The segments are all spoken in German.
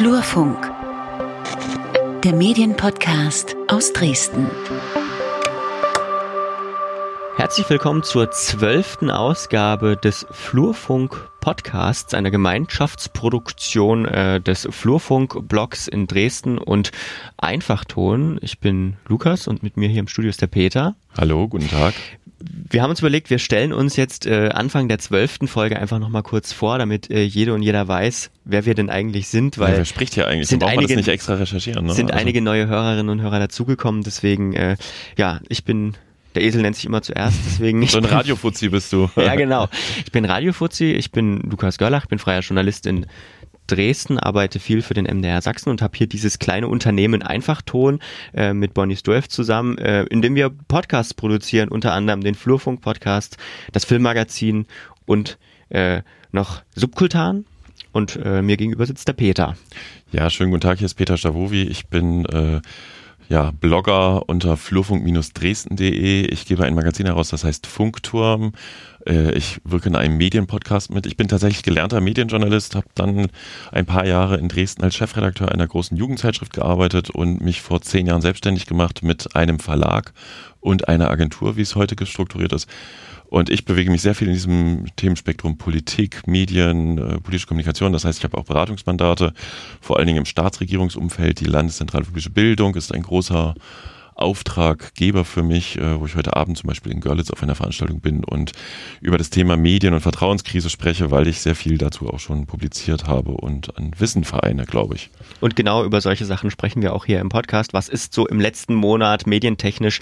Flurfunk, der Medienpodcast aus Dresden. Herzlich willkommen zur zwölften Ausgabe des Flurfunk Podcasts, einer Gemeinschaftsproduktion äh, des Flurfunk-Blogs in Dresden und Einfachton. Ich bin Lukas und mit mir hier im Studio ist der Peter. Hallo, guten Tag wir haben uns überlegt, wir stellen uns jetzt äh, Anfang der zwölften Folge einfach nochmal kurz vor, damit äh, jede und jeder weiß, wer wir denn eigentlich sind. Weil ja, wer spricht hier eigentlich? Sind einige, nicht extra recherchieren. Ne? sind also. einige neue Hörerinnen und Hörer dazugekommen. Deswegen, äh, ja, ich bin der Esel nennt sich immer zuerst, deswegen. So ein Radiofuzzi bist du. ja, genau. Ich bin Radiofuzzi, ich bin Lukas Görlach, ich bin freier Journalist in Dresden, arbeite viel für den MDR Sachsen und habe hier dieses kleine Unternehmen Einfachton äh, mit Bonnie Stolf zusammen, äh, in dem wir Podcasts produzieren, unter anderem den Flurfunk-Podcast, das Filmmagazin und äh, noch Subkultan. Und äh, mir gegenüber sitzt der Peter. Ja, schönen guten Tag, hier ist Peter Stavovi. Ich bin äh, ja, Blogger unter flurfunk-dresden.de. Ich gebe ein Magazin heraus, das heißt Funkturm. Äh, ich wirke in einem Medienpodcast mit. Ich bin tatsächlich gelernter Medienjournalist, habe dann ein paar Jahre in Dresden als Chefredakteur einer großen Jugendzeitschrift gearbeitet und mich vor zehn Jahren selbstständig gemacht mit einem Verlag und einer Agentur, wie es heute gestrukturiert ist. Und ich bewege mich sehr viel in diesem Themenspektrum Politik, Medien, äh, politische Kommunikation. Das heißt, ich habe auch Beratungsmandate, vor allen Dingen im Staatsregierungsumfeld. Die Landeszentrale für politische Bildung ist ein großer Auftraggeber für mich, äh, wo ich heute Abend zum Beispiel in Görlitz auf einer Veranstaltung bin und über das Thema Medien- und Vertrauenskrise spreche, weil ich sehr viel dazu auch schon publiziert habe und an Wissen vereine, glaube ich. Und genau über solche Sachen sprechen wir auch hier im Podcast. Was ist so im letzten Monat medientechnisch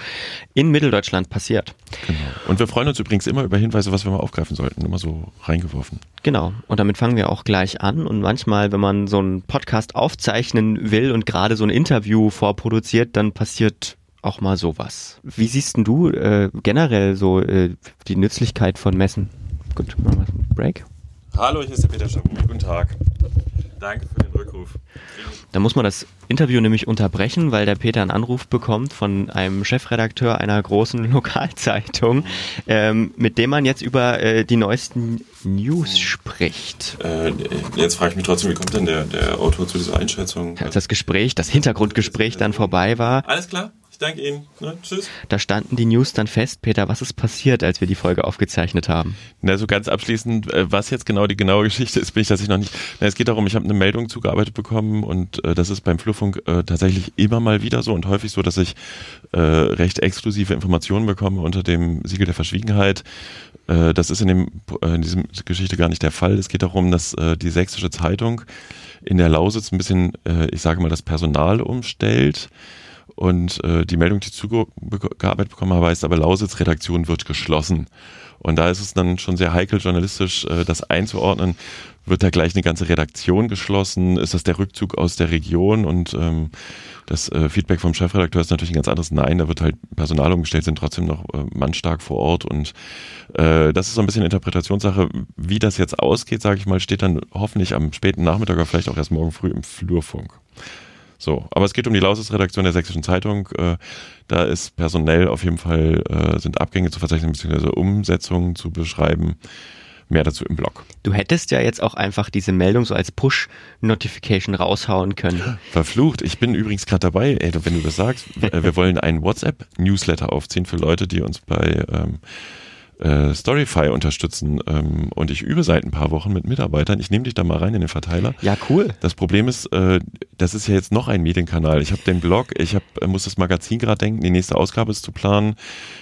in Mitteldeutschland passiert? Genau. Und wir freuen uns übrigens immer über Hinweise, was wir mal aufgreifen sollten, immer so reingeworfen. Genau. Und damit fangen wir auch gleich an. Und manchmal, wenn man so einen Podcast aufzeichnen will und gerade so ein Interview vorproduziert, dann passiert auch mal sowas. Wie siehst denn du äh, generell so äh, die Nützlichkeit von Messen? Gut, machen wir einen Break. Hallo, hier ist der Peter Schabu. Guten Tag. Danke für den Rückruf. Da muss man das Interview nämlich unterbrechen, weil der Peter einen Anruf bekommt von einem Chefredakteur einer großen Lokalzeitung, ähm, mit dem man jetzt über äh, die neuesten News spricht. Äh, jetzt frage ich mich trotzdem, wie kommt denn der, der Autor zu dieser Einschätzung? Als das Gespräch, das Hintergrundgespräch dann vorbei war. Alles klar? Ich danke Ihnen. Ne? Tschüss. Da standen die News dann fest. Peter, was ist passiert, als wir die Folge aufgezeichnet haben? Na, so ganz abschließend, äh, was jetzt genau die genaue Geschichte ist, bin ich tatsächlich noch nicht. Na, es geht darum, ich habe eine Meldung zugearbeitet bekommen und äh, das ist beim Flurfunk äh, tatsächlich immer mal wieder so und häufig so, dass ich äh, recht exklusive Informationen bekomme unter dem Siegel der Verschwiegenheit. Äh, das ist in, dem, äh, in diesem Geschichte gar nicht der Fall. Es geht darum, dass die Sächsische Zeitung in der Lausitz ein bisschen, ich sage mal, das Personal umstellt. Und äh, die Meldung, die ich zugearbeitet bekommen habe, heißt aber Lausitz Redaktion wird geschlossen. Und da ist es dann schon sehr heikel journalistisch, äh, das einzuordnen. Wird da gleich eine ganze Redaktion geschlossen? Ist das der Rückzug aus der Region? Und ähm, das äh, Feedback vom Chefredakteur ist natürlich ein ganz anderes. Nein, da wird halt Personal umgestellt, sind trotzdem noch äh, mannstark vor Ort. Und äh, das ist so ein bisschen Interpretationssache. Wie das jetzt ausgeht, sage ich mal, steht dann hoffentlich am späten Nachmittag oder vielleicht auch erst morgen früh im Flurfunk. So, aber es geht um die Lausitz-Redaktion der Sächsischen Zeitung. Äh, da ist personell auf jeden Fall, äh, sind Abgänge zu verzeichnen, beziehungsweise Umsetzungen zu beschreiben. Mehr dazu im Blog. Du hättest ja jetzt auch einfach diese Meldung so als Push-Notification raushauen können. Verflucht. Ich bin übrigens gerade dabei, ey, wenn du das sagst. wir wollen einen WhatsApp-Newsletter aufziehen für Leute, die uns bei ähm, äh, Storyfy unterstützen ähm, und ich übe seit ein paar Wochen mit Mitarbeitern. Ich nehme dich da mal rein in den Verteiler. Ja, cool. Das Problem ist, äh, das ist ja jetzt noch ein Medienkanal. Ich habe den Blog, ich hab, äh, muss das Magazin gerade denken, die nächste Ausgabe ist zu planen.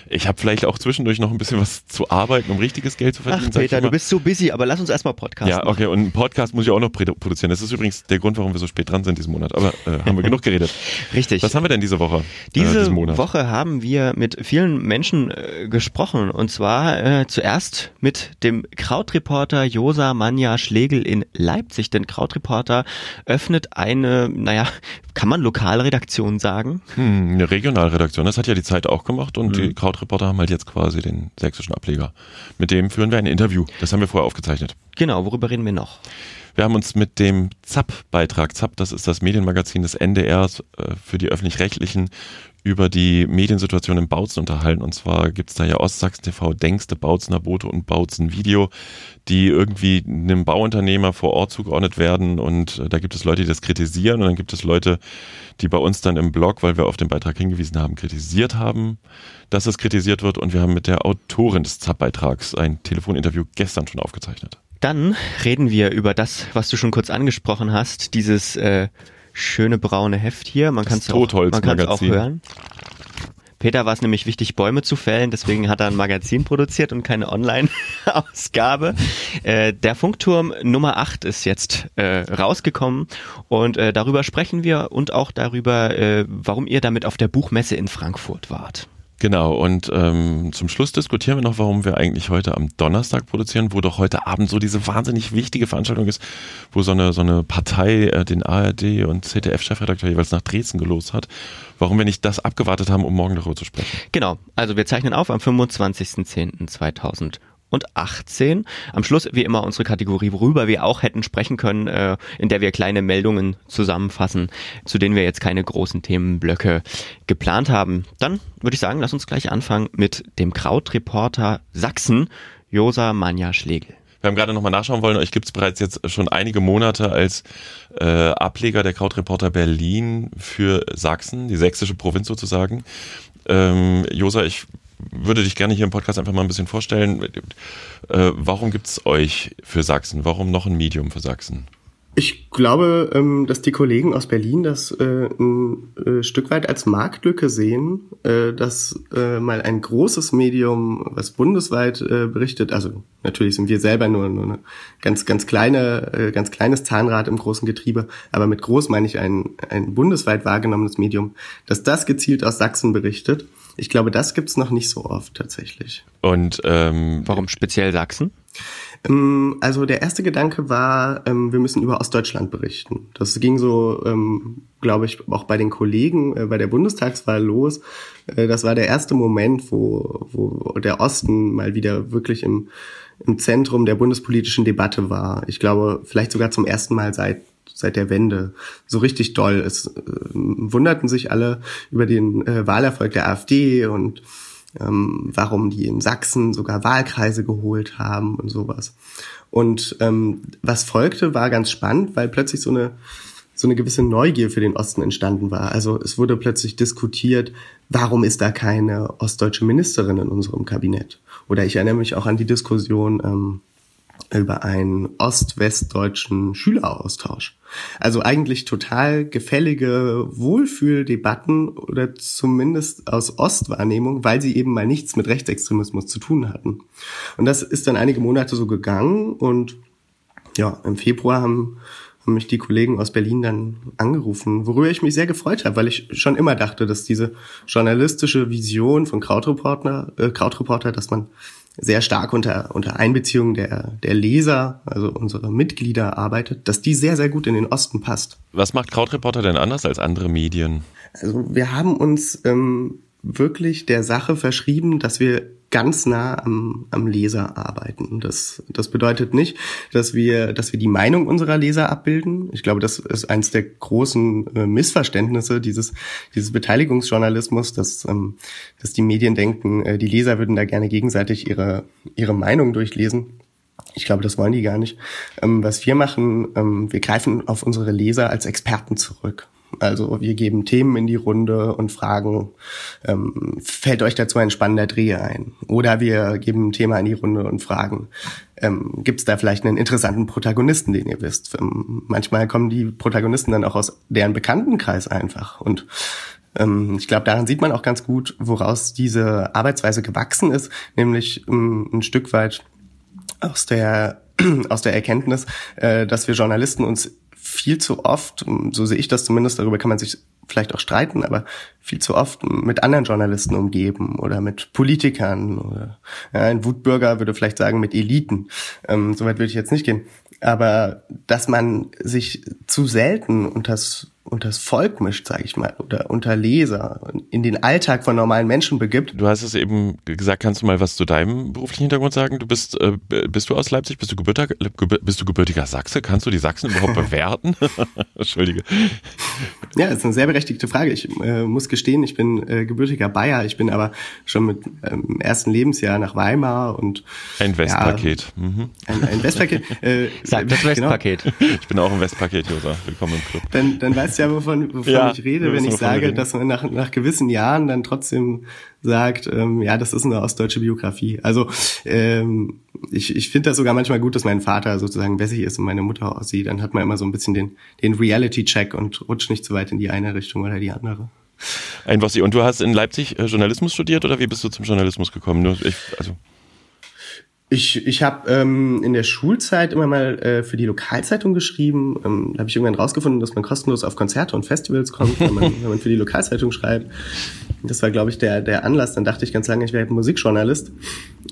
Ich habe vielleicht auch zwischendurch noch ein bisschen was zu arbeiten, um richtiges Geld zu verdienen. Ach, Peter, du bist so busy, aber lass uns erstmal Podcast Ja, okay, und einen Podcast muss ich auch noch produzieren. Das ist übrigens der Grund, warum wir so spät dran sind diesen Monat. Aber äh, haben wir genug geredet. Richtig. Was haben wir denn diese Woche? Äh, diese Woche haben wir mit vielen Menschen äh, gesprochen. Und zwar äh, zuerst mit dem Krautreporter Josa Manja Schlegel in Leipzig. Denn Krautreporter öffnet eine, naja, kann man Lokalredaktion sagen? Hm, eine Regionalredaktion, das hat ja die Zeit auch gemacht und mhm. die Krautreporter haben halt jetzt quasi den sächsischen Ableger. Mit dem führen wir ein Interview. Das haben wir vorher aufgezeichnet. Genau, worüber reden wir noch? Wir haben uns mit dem ZAP-Beitrag, ZAP, das ist das Medienmagazin des NDRs äh, für die öffentlich-rechtlichen, über die Mediensituation in Bautzen unterhalten. Und zwar gibt's da ja Ostsachsen TV, Denkste, Bautzener Bote und Bautzen Video, die irgendwie einem Bauunternehmer vor Ort zugeordnet werden. Und äh, da gibt es Leute, die das kritisieren. Und dann gibt es Leute, die bei uns dann im Blog, weil wir auf den Beitrag hingewiesen haben, kritisiert haben, dass es kritisiert wird. Und wir haben mit der Autorin des ZAP-Beitrags ein Telefoninterview gestern schon aufgezeichnet. Dann reden wir über das, was du schon kurz angesprochen hast, dieses äh, schöne braune Heft hier. Man kann es auch, auch hören. Peter war es nämlich wichtig, Bäume zu fällen, deswegen hat er ein Magazin produziert und keine Online-Ausgabe. Äh, der Funkturm Nummer 8 ist jetzt äh, rausgekommen und äh, darüber sprechen wir und auch darüber, äh, warum ihr damit auf der Buchmesse in Frankfurt wart. Genau, und ähm, zum Schluss diskutieren wir noch, warum wir eigentlich heute am Donnerstag produzieren, wo doch heute Abend so diese wahnsinnig wichtige Veranstaltung ist, wo so eine, so eine Partei äh, den ARD und ZDF-Chefredakteur jeweils nach Dresden gelost hat. Warum wir nicht das abgewartet haben, um morgen darüber zu sprechen. Genau, also wir zeichnen auf am 25.10.2000 und 18. Am Schluss wie immer unsere Kategorie, worüber wir auch hätten sprechen können, äh, in der wir kleine Meldungen zusammenfassen, zu denen wir jetzt keine großen Themenblöcke geplant haben. Dann würde ich sagen, lass uns gleich anfangen mit dem Krautreporter Sachsen, Josa Manja Schlegel. Wir haben gerade nochmal nachschauen wollen, euch gibt es bereits jetzt schon einige Monate als äh, Ableger der Krautreporter Berlin für Sachsen, die sächsische Provinz sozusagen. Ähm, Josa, ich würde dich gerne hier im Podcast einfach mal ein bisschen vorstellen. Äh, warum gibt es euch für Sachsen? Warum noch ein Medium für Sachsen? Ich glaube, ähm, dass die Kollegen aus Berlin das äh, ein äh, Stück weit als Marktlücke sehen, äh, dass äh, mal ein großes Medium, was bundesweit äh, berichtet, also natürlich sind wir selber nur, nur eine ganz, ganz kleine, äh, ganz kleines Zahnrad im großen Getriebe, aber mit groß meine ich ein, ein bundesweit wahrgenommenes Medium, dass das gezielt aus Sachsen berichtet ich glaube, das gibt's noch nicht so oft tatsächlich. Und ähm, warum speziell Sachsen? Ähm, also der erste Gedanke war, ähm, wir müssen über Ostdeutschland berichten. Das ging so, ähm, glaube ich, auch bei den Kollegen äh, bei der Bundestagswahl los. Äh, das war der erste Moment, wo, wo der Osten mal wieder wirklich im, im Zentrum der bundespolitischen Debatte war. Ich glaube, vielleicht sogar zum ersten Mal seit seit der Wende so richtig doll. Es äh, wunderten sich alle über den äh, Wahlerfolg der AfD und ähm, warum die in Sachsen sogar Wahlkreise geholt haben und sowas. Und ähm, was folgte, war ganz spannend, weil plötzlich so eine so eine gewisse Neugier für den Osten entstanden war. Also es wurde plötzlich diskutiert, warum ist da keine ostdeutsche Ministerin in unserem Kabinett? Oder ich erinnere mich auch an die Diskussion ähm, über einen ost-westdeutschen Schüleraustausch. Also eigentlich total gefällige Wohlfühldebatten oder zumindest aus Ostwahrnehmung, weil sie eben mal nichts mit Rechtsextremismus zu tun hatten. Und das ist dann einige Monate so gegangen und ja, im Februar haben, haben mich die Kollegen aus Berlin dann angerufen, worüber ich mich sehr gefreut habe, weil ich schon immer dachte, dass diese journalistische Vision von Krautreporter, äh, Krautreporter, dass man sehr stark unter, unter Einbeziehung der, der Leser, also unserer Mitglieder arbeitet, dass die sehr, sehr gut in den Osten passt. Was macht Krautreporter denn anders als andere Medien? Also wir haben uns ähm, wirklich der Sache verschrieben, dass wir ganz nah am, am Leser arbeiten. Das, das bedeutet nicht, dass wir, dass wir die Meinung unserer Leser abbilden. Ich glaube, das ist eines der großen äh, Missverständnisse dieses, dieses Beteiligungsjournalismus, dass, ähm, dass die Medien denken, äh, die Leser würden da gerne gegenseitig ihre, ihre Meinung durchlesen. Ich glaube, das wollen die gar nicht. Ähm, was wir machen, ähm, wir greifen auf unsere Leser als Experten zurück. Also wir geben Themen in die Runde und fragen, ähm, fällt euch dazu ein spannender Dreh ein? Oder wir geben ein Thema in die Runde und fragen, ähm, gibt es da vielleicht einen interessanten Protagonisten, den ihr wisst? Ähm, manchmal kommen die Protagonisten dann auch aus deren Bekanntenkreis einfach. Und ähm, ich glaube, daran sieht man auch ganz gut, woraus diese Arbeitsweise gewachsen ist, nämlich ähm, ein Stück weit aus der aus der Erkenntnis, äh, dass wir Journalisten uns viel zu oft, so sehe ich das zumindest, darüber kann man sich vielleicht auch streiten, aber viel zu oft mit anderen Journalisten umgeben oder mit Politikern oder ja, ein Wutbürger würde vielleicht sagen mit Eliten. Ähm, Soweit würde ich jetzt nicht gehen. Aber dass man sich zu selten unters unter das Volk mischt, sage ich mal, oder unter Leser, in den Alltag von normalen Menschen begibt. Du hast es eben gesagt, kannst du mal was zu deinem beruflichen Hintergrund sagen? Du bist, äh, bist du aus Leipzig? Bist du, gebürtiger, bist du gebürtiger Sachse? Kannst du die Sachsen überhaupt bewerten? Entschuldige. Ja, das ist eine sehr berechtigte Frage. Ich äh, muss gestehen, ich bin äh, gebürtiger Bayer. Ich bin aber schon mit ähm, ersten Lebensjahr nach Weimar und ein Westpaket. Ja, mhm. ein, ein Westpaket. Äh, Sag das genau. Westpaket. Genau. Ich bin auch ein Westpaket-User. Willkommen im Club. Dann, dann weißt du ja, wovon, wovon ja, ich rede, wenn ich sage, dass man nach, nach gewissen Jahren dann trotzdem sagt, ähm, ja, das ist eine ostdeutsche Biografie. Also ähm, ich, ich finde das sogar manchmal gut, dass mein Vater sozusagen Wessi ist und meine Mutter aussieht. Dann hat man immer so ein bisschen den, den Reality-Check und rutscht nicht zu weit in die eine Richtung oder die andere. Ein Wossi. Und du hast in Leipzig äh, Journalismus studiert oder wie bist du zum Journalismus gekommen? Nur ich, also ich, ich habe ähm, in der Schulzeit immer mal äh, für die Lokalzeitung geschrieben. Ähm, da habe ich irgendwann rausgefunden, dass man kostenlos auf Konzerte und Festivals kommt, wenn man, wenn man für die Lokalzeitung schreibt. Das war, glaube ich, der, der Anlass. Dann dachte ich ganz lange, ich wäre Musikjournalist.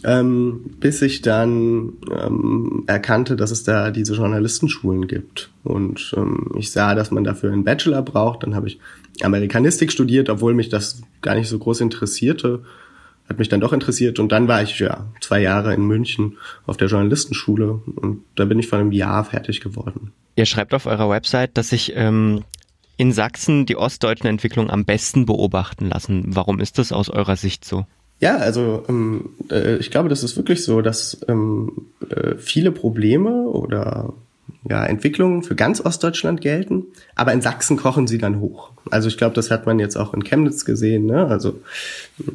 Ähm, bis ich dann ähm, erkannte, dass es da diese Journalistenschulen gibt. Und ähm, ich sah, dass man dafür einen Bachelor braucht. Dann habe ich Amerikanistik studiert, obwohl mich das gar nicht so groß interessierte hat mich dann doch interessiert und dann war ich ja zwei Jahre in München auf der Journalistenschule und da bin ich vor einem Jahr fertig geworden. Ihr schreibt auf eurer Website, dass sich ähm, in Sachsen die ostdeutschen Entwicklungen am besten beobachten lassen. Warum ist das aus eurer Sicht so? Ja, also ähm, äh, ich glaube, das ist wirklich so, dass ähm, äh, viele Probleme oder ja, Entwicklungen für ganz Ostdeutschland gelten, aber in Sachsen kochen sie dann hoch. Also ich glaube, das hat man jetzt auch in Chemnitz gesehen, ne? Also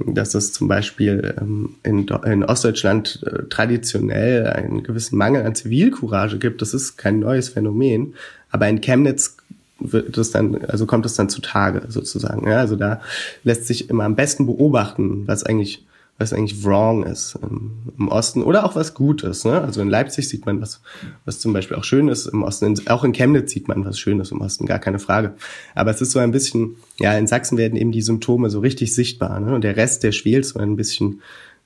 dass es zum Beispiel ähm, in, in, Ostdeutschland äh, traditionell einen gewissen Mangel an Zivilcourage gibt, das ist kein neues Phänomen, aber in Chemnitz wird es dann, also kommt es dann zutage sozusagen. Ja? Also da lässt sich immer am besten beobachten, was eigentlich was eigentlich wrong ist im, im Osten oder auch was gut ist. Ne? Also in Leipzig sieht man was, was zum Beispiel auch schön ist im Osten. Auch in Chemnitz sieht man was Schönes im Osten, gar keine Frage. Aber es ist so ein bisschen, ja, in Sachsen werden eben die Symptome so richtig sichtbar. Ne? Und der Rest, der schwelt so ein bisschen,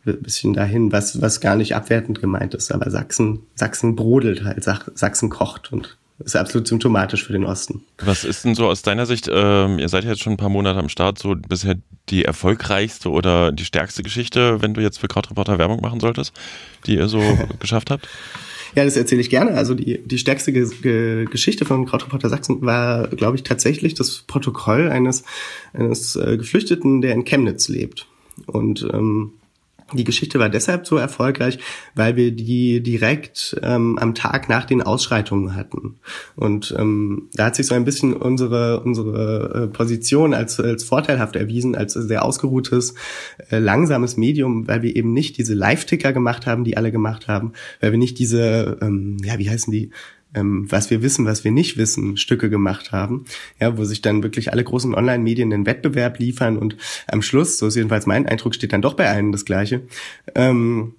bisschen dahin, was, was gar nicht abwertend gemeint ist. Aber Sachsen, Sachsen brodelt halt, Sachsen kocht und ist absolut symptomatisch für den Osten. Was ist denn so aus deiner Sicht, ähm, ihr seid ja jetzt schon ein paar Monate am Start, so bisher die erfolgreichste oder die stärkste Geschichte, wenn du jetzt für Krautreporter Werbung machen solltest, die ihr so geschafft habt? Ja, das erzähle ich gerne. Also die, die stärkste Ge Ge Geschichte von Krautreporter Sachsen war, glaube ich, tatsächlich das Protokoll eines, eines äh, Geflüchteten, der in Chemnitz lebt. Und ähm, die Geschichte war deshalb so erfolgreich, weil wir die direkt ähm, am Tag nach den Ausschreitungen hatten. Und ähm, da hat sich so ein bisschen unsere, unsere äh, Position als, als vorteilhaft erwiesen, als sehr ausgeruhtes, äh, langsames Medium, weil wir eben nicht diese Live-Ticker gemacht haben, die alle gemacht haben, weil wir nicht diese, ähm, ja, wie heißen die, ähm, was wir wissen, was wir nicht wissen, Stücke gemacht haben, ja, wo sich dann wirklich alle großen Online-Medien den Wettbewerb liefern und am Schluss, so ist jedenfalls mein Eindruck, steht dann doch bei allen das Gleiche. Ähm,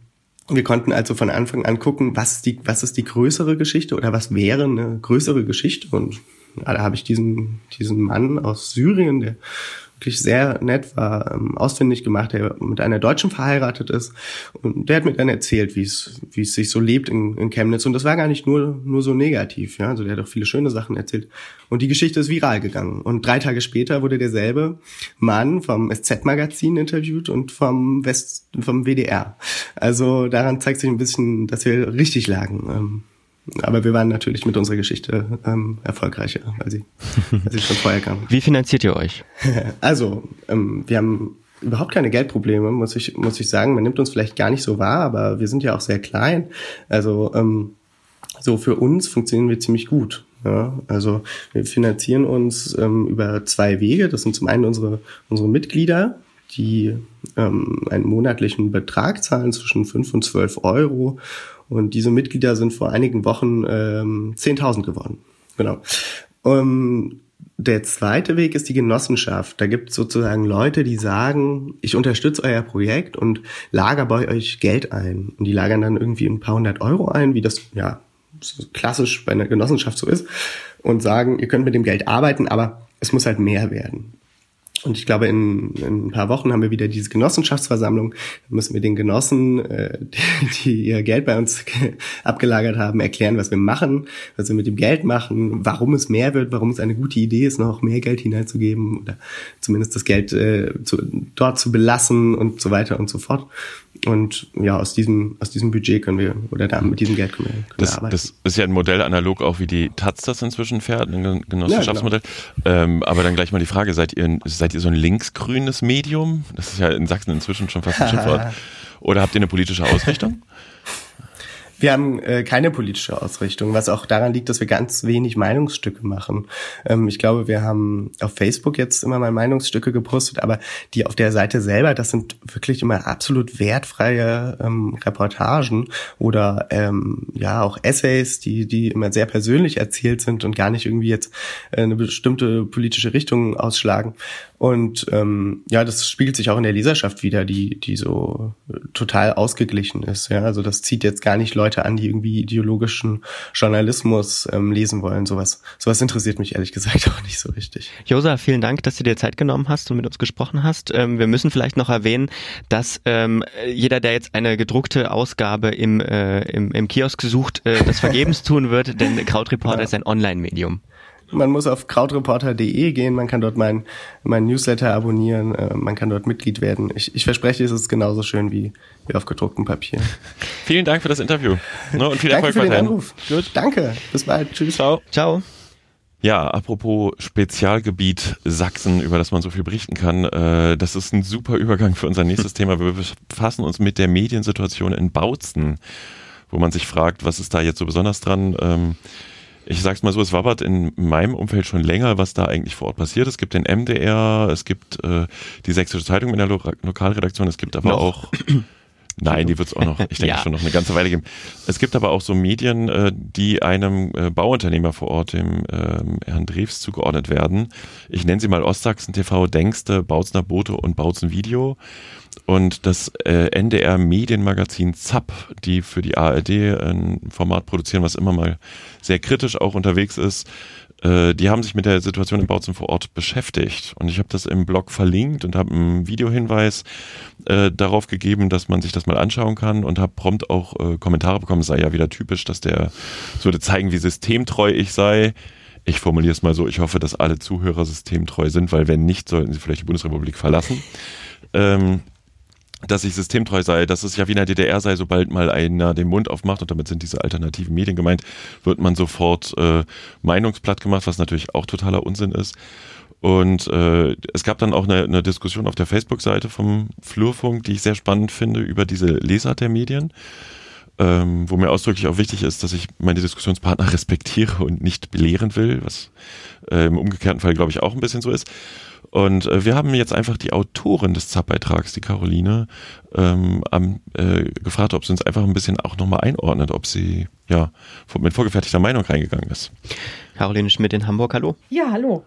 wir konnten also von Anfang an gucken, was ist die, was ist die größere Geschichte oder was wäre eine größere Geschichte und da habe ich diesen, diesen Mann aus Syrien, der wirklich sehr nett war, ähm, ausfindig gemacht, der mit einer Deutschen verheiratet ist. Und der hat mir dann erzählt, wie es, sich so lebt in, in Chemnitz. Und das war gar nicht nur, nur so negativ. Ja? Also der hat auch viele schöne Sachen erzählt. Und die Geschichte ist viral gegangen. Und drei Tage später wurde derselbe Mann vom SZ-Magazin interviewt und vom West, vom WDR. Also daran zeigt sich ein bisschen, dass wir richtig lagen. Ähm, aber wir waren natürlich mit unserer Geschichte ähm, erfolgreicher, weil sie, weil sie schon vorher kam. Wie finanziert ihr euch? Also, ähm, wir haben überhaupt keine Geldprobleme, muss ich, muss ich sagen. Man nimmt uns vielleicht gar nicht so wahr, aber wir sind ja auch sehr klein. Also, ähm, so für uns funktionieren wir ziemlich gut. Ja, also wir finanzieren uns ähm, über zwei Wege. Das sind zum einen unsere, unsere Mitglieder, die ähm, einen monatlichen Betrag zahlen zwischen fünf und zwölf Euro und diese Mitglieder sind vor einigen Wochen ähm, 10.000 geworden. Genau. Um, der zweite Weg ist die Genossenschaft. Da gibt es sozusagen Leute, die sagen, ich unterstütze euer Projekt und lager bei euch Geld ein. Und die lagern dann irgendwie ein paar hundert Euro ein, wie das ja klassisch bei einer Genossenschaft so ist, und sagen, ihr könnt mit dem Geld arbeiten, aber es muss halt mehr werden. Und ich glaube, in, in ein paar Wochen haben wir wieder diese Genossenschaftsversammlung. Da müssen wir den Genossen, äh, die, die ihr Geld bei uns abgelagert haben, erklären, was wir machen, was wir mit dem Geld machen, warum es mehr wird, warum es eine gute Idee ist, noch mehr Geld hineinzugeben oder zumindest das Geld äh, zu, dort zu belassen und so weiter und so fort. Und ja, aus diesem, aus diesem Budget können wir, oder da mit diesem Geld können wir, können das, wir arbeiten. Das ist ja ein Modell analog auch wie die Taz das inzwischen fährt, ein Genossenschaftsmodell. Ja, genau. ähm, aber dann gleich mal die Frage, seid ihr, seid ihr so ein linksgrünes Medium? Das ist ja in Sachsen inzwischen schon fast ein Schimpfwort. Oder habt ihr eine politische Ausrichtung? Wir haben äh, keine politische Ausrichtung, was auch daran liegt, dass wir ganz wenig Meinungsstücke machen. Ähm, ich glaube, wir haben auf Facebook jetzt immer mal Meinungsstücke gepostet, aber die auf der Seite selber, das sind wirklich immer absolut wertfreie ähm, Reportagen oder ähm, ja auch Essays, die die immer sehr persönlich erzählt sind und gar nicht irgendwie jetzt äh, eine bestimmte politische Richtung ausschlagen. Und ähm, ja, das spiegelt sich auch in der Leserschaft wieder, die die so total ausgeglichen ist. Ja, also das zieht jetzt gar nicht Leute an, die irgendwie ideologischen Journalismus ähm, lesen wollen. Sowas, sowas interessiert mich ehrlich gesagt auch nicht so richtig. Josa, vielen Dank, dass du dir Zeit genommen hast und mit uns gesprochen hast. Ähm, wir müssen vielleicht noch erwähnen, dass ähm, jeder, der jetzt eine gedruckte Ausgabe im, äh, im, im Kiosk sucht, äh, das vergebens tun wird, denn Krautreporter ja. ist ein Online-Medium. Man muss auf krautreporter.de gehen, man kann dort mein, mein Newsletter abonnieren, äh, man kann dort Mitglied werden. Ich, ich verspreche, es ist genauso schön wie, wie auf gedrucktem Papier. Vielen Dank für das Interview ne, und viel Danke Erfolg für weiterhin. Den Anruf. Gut. Danke, bis bald. Tschüss. Ciao. Ciao. Ja, apropos Spezialgebiet Sachsen, über das man so viel berichten kann, äh, das ist ein super Übergang für unser nächstes Thema. Wir befassen uns mit der Mediensituation in Bautzen, wo man sich fragt, was ist da jetzt so besonders dran? Ähm, ich sag's mal so, es wabbert in meinem Umfeld schon länger, was da eigentlich vor Ort passiert. Es gibt den MDR, es gibt äh, die Sächsische Zeitung in der Lo Lokalredaktion, es gibt aber noch. auch Nein, die wird es auch noch, ich denke ja. schon noch eine ganze Weile geben. Es gibt aber auch so Medien, äh, die einem äh, Bauunternehmer vor Ort, dem ähm, Herrn Drews, zugeordnet werden. Ich nenne sie mal Ostsachsen TV, Denkste, Bautzner Bote und Bautzen Video und das äh, NDR Medienmagazin ZAP, die für die ARD ein Format produzieren, was immer mal sehr kritisch auch unterwegs ist, äh, die haben sich mit der Situation in Bautzen vor Ort beschäftigt. Und ich habe das im Blog verlinkt und habe einen Videohinweis äh, darauf gegeben, dass man sich das mal anschauen kann und habe prompt auch äh, Kommentare bekommen. Es sei ja wieder typisch, dass der so würde zeigen, wie systemtreu ich sei. Ich formuliere es mal so, ich hoffe, dass alle Zuhörer systemtreu sind, weil wenn nicht, sollten sie vielleicht die Bundesrepublik verlassen. Ähm, dass ich systemtreu sei, dass es ja wie in der DDR sei, sobald mal einer den Mund aufmacht, und damit sind diese alternativen Medien gemeint, wird man sofort äh, Meinungsblatt gemacht, was natürlich auch totaler Unsinn ist. Und äh, es gab dann auch eine, eine Diskussion auf der Facebook-Seite vom Flurfunk, die ich sehr spannend finde, über diese Lesart der Medien. Ähm, wo mir ausdrücklich auch wichtig ist, dass ich meine Diskussionspartner respektiere und nicht belehren will, was äh, im umgekehrten Fall, glaube ich, auch ein bisschen so ist. Und äh, wir haben jetzt einfach die Autorin des ZAP-Beitrags, die Caroline, ähm, am, äh, gefragt, ob sie uns einfach ein bisschen auch nochmal einordnet, ob sie ja mit vorgefertigter Meinung reingegangen ist. Caroline Schmidt in Hamburg, hallo. Ja, hallo.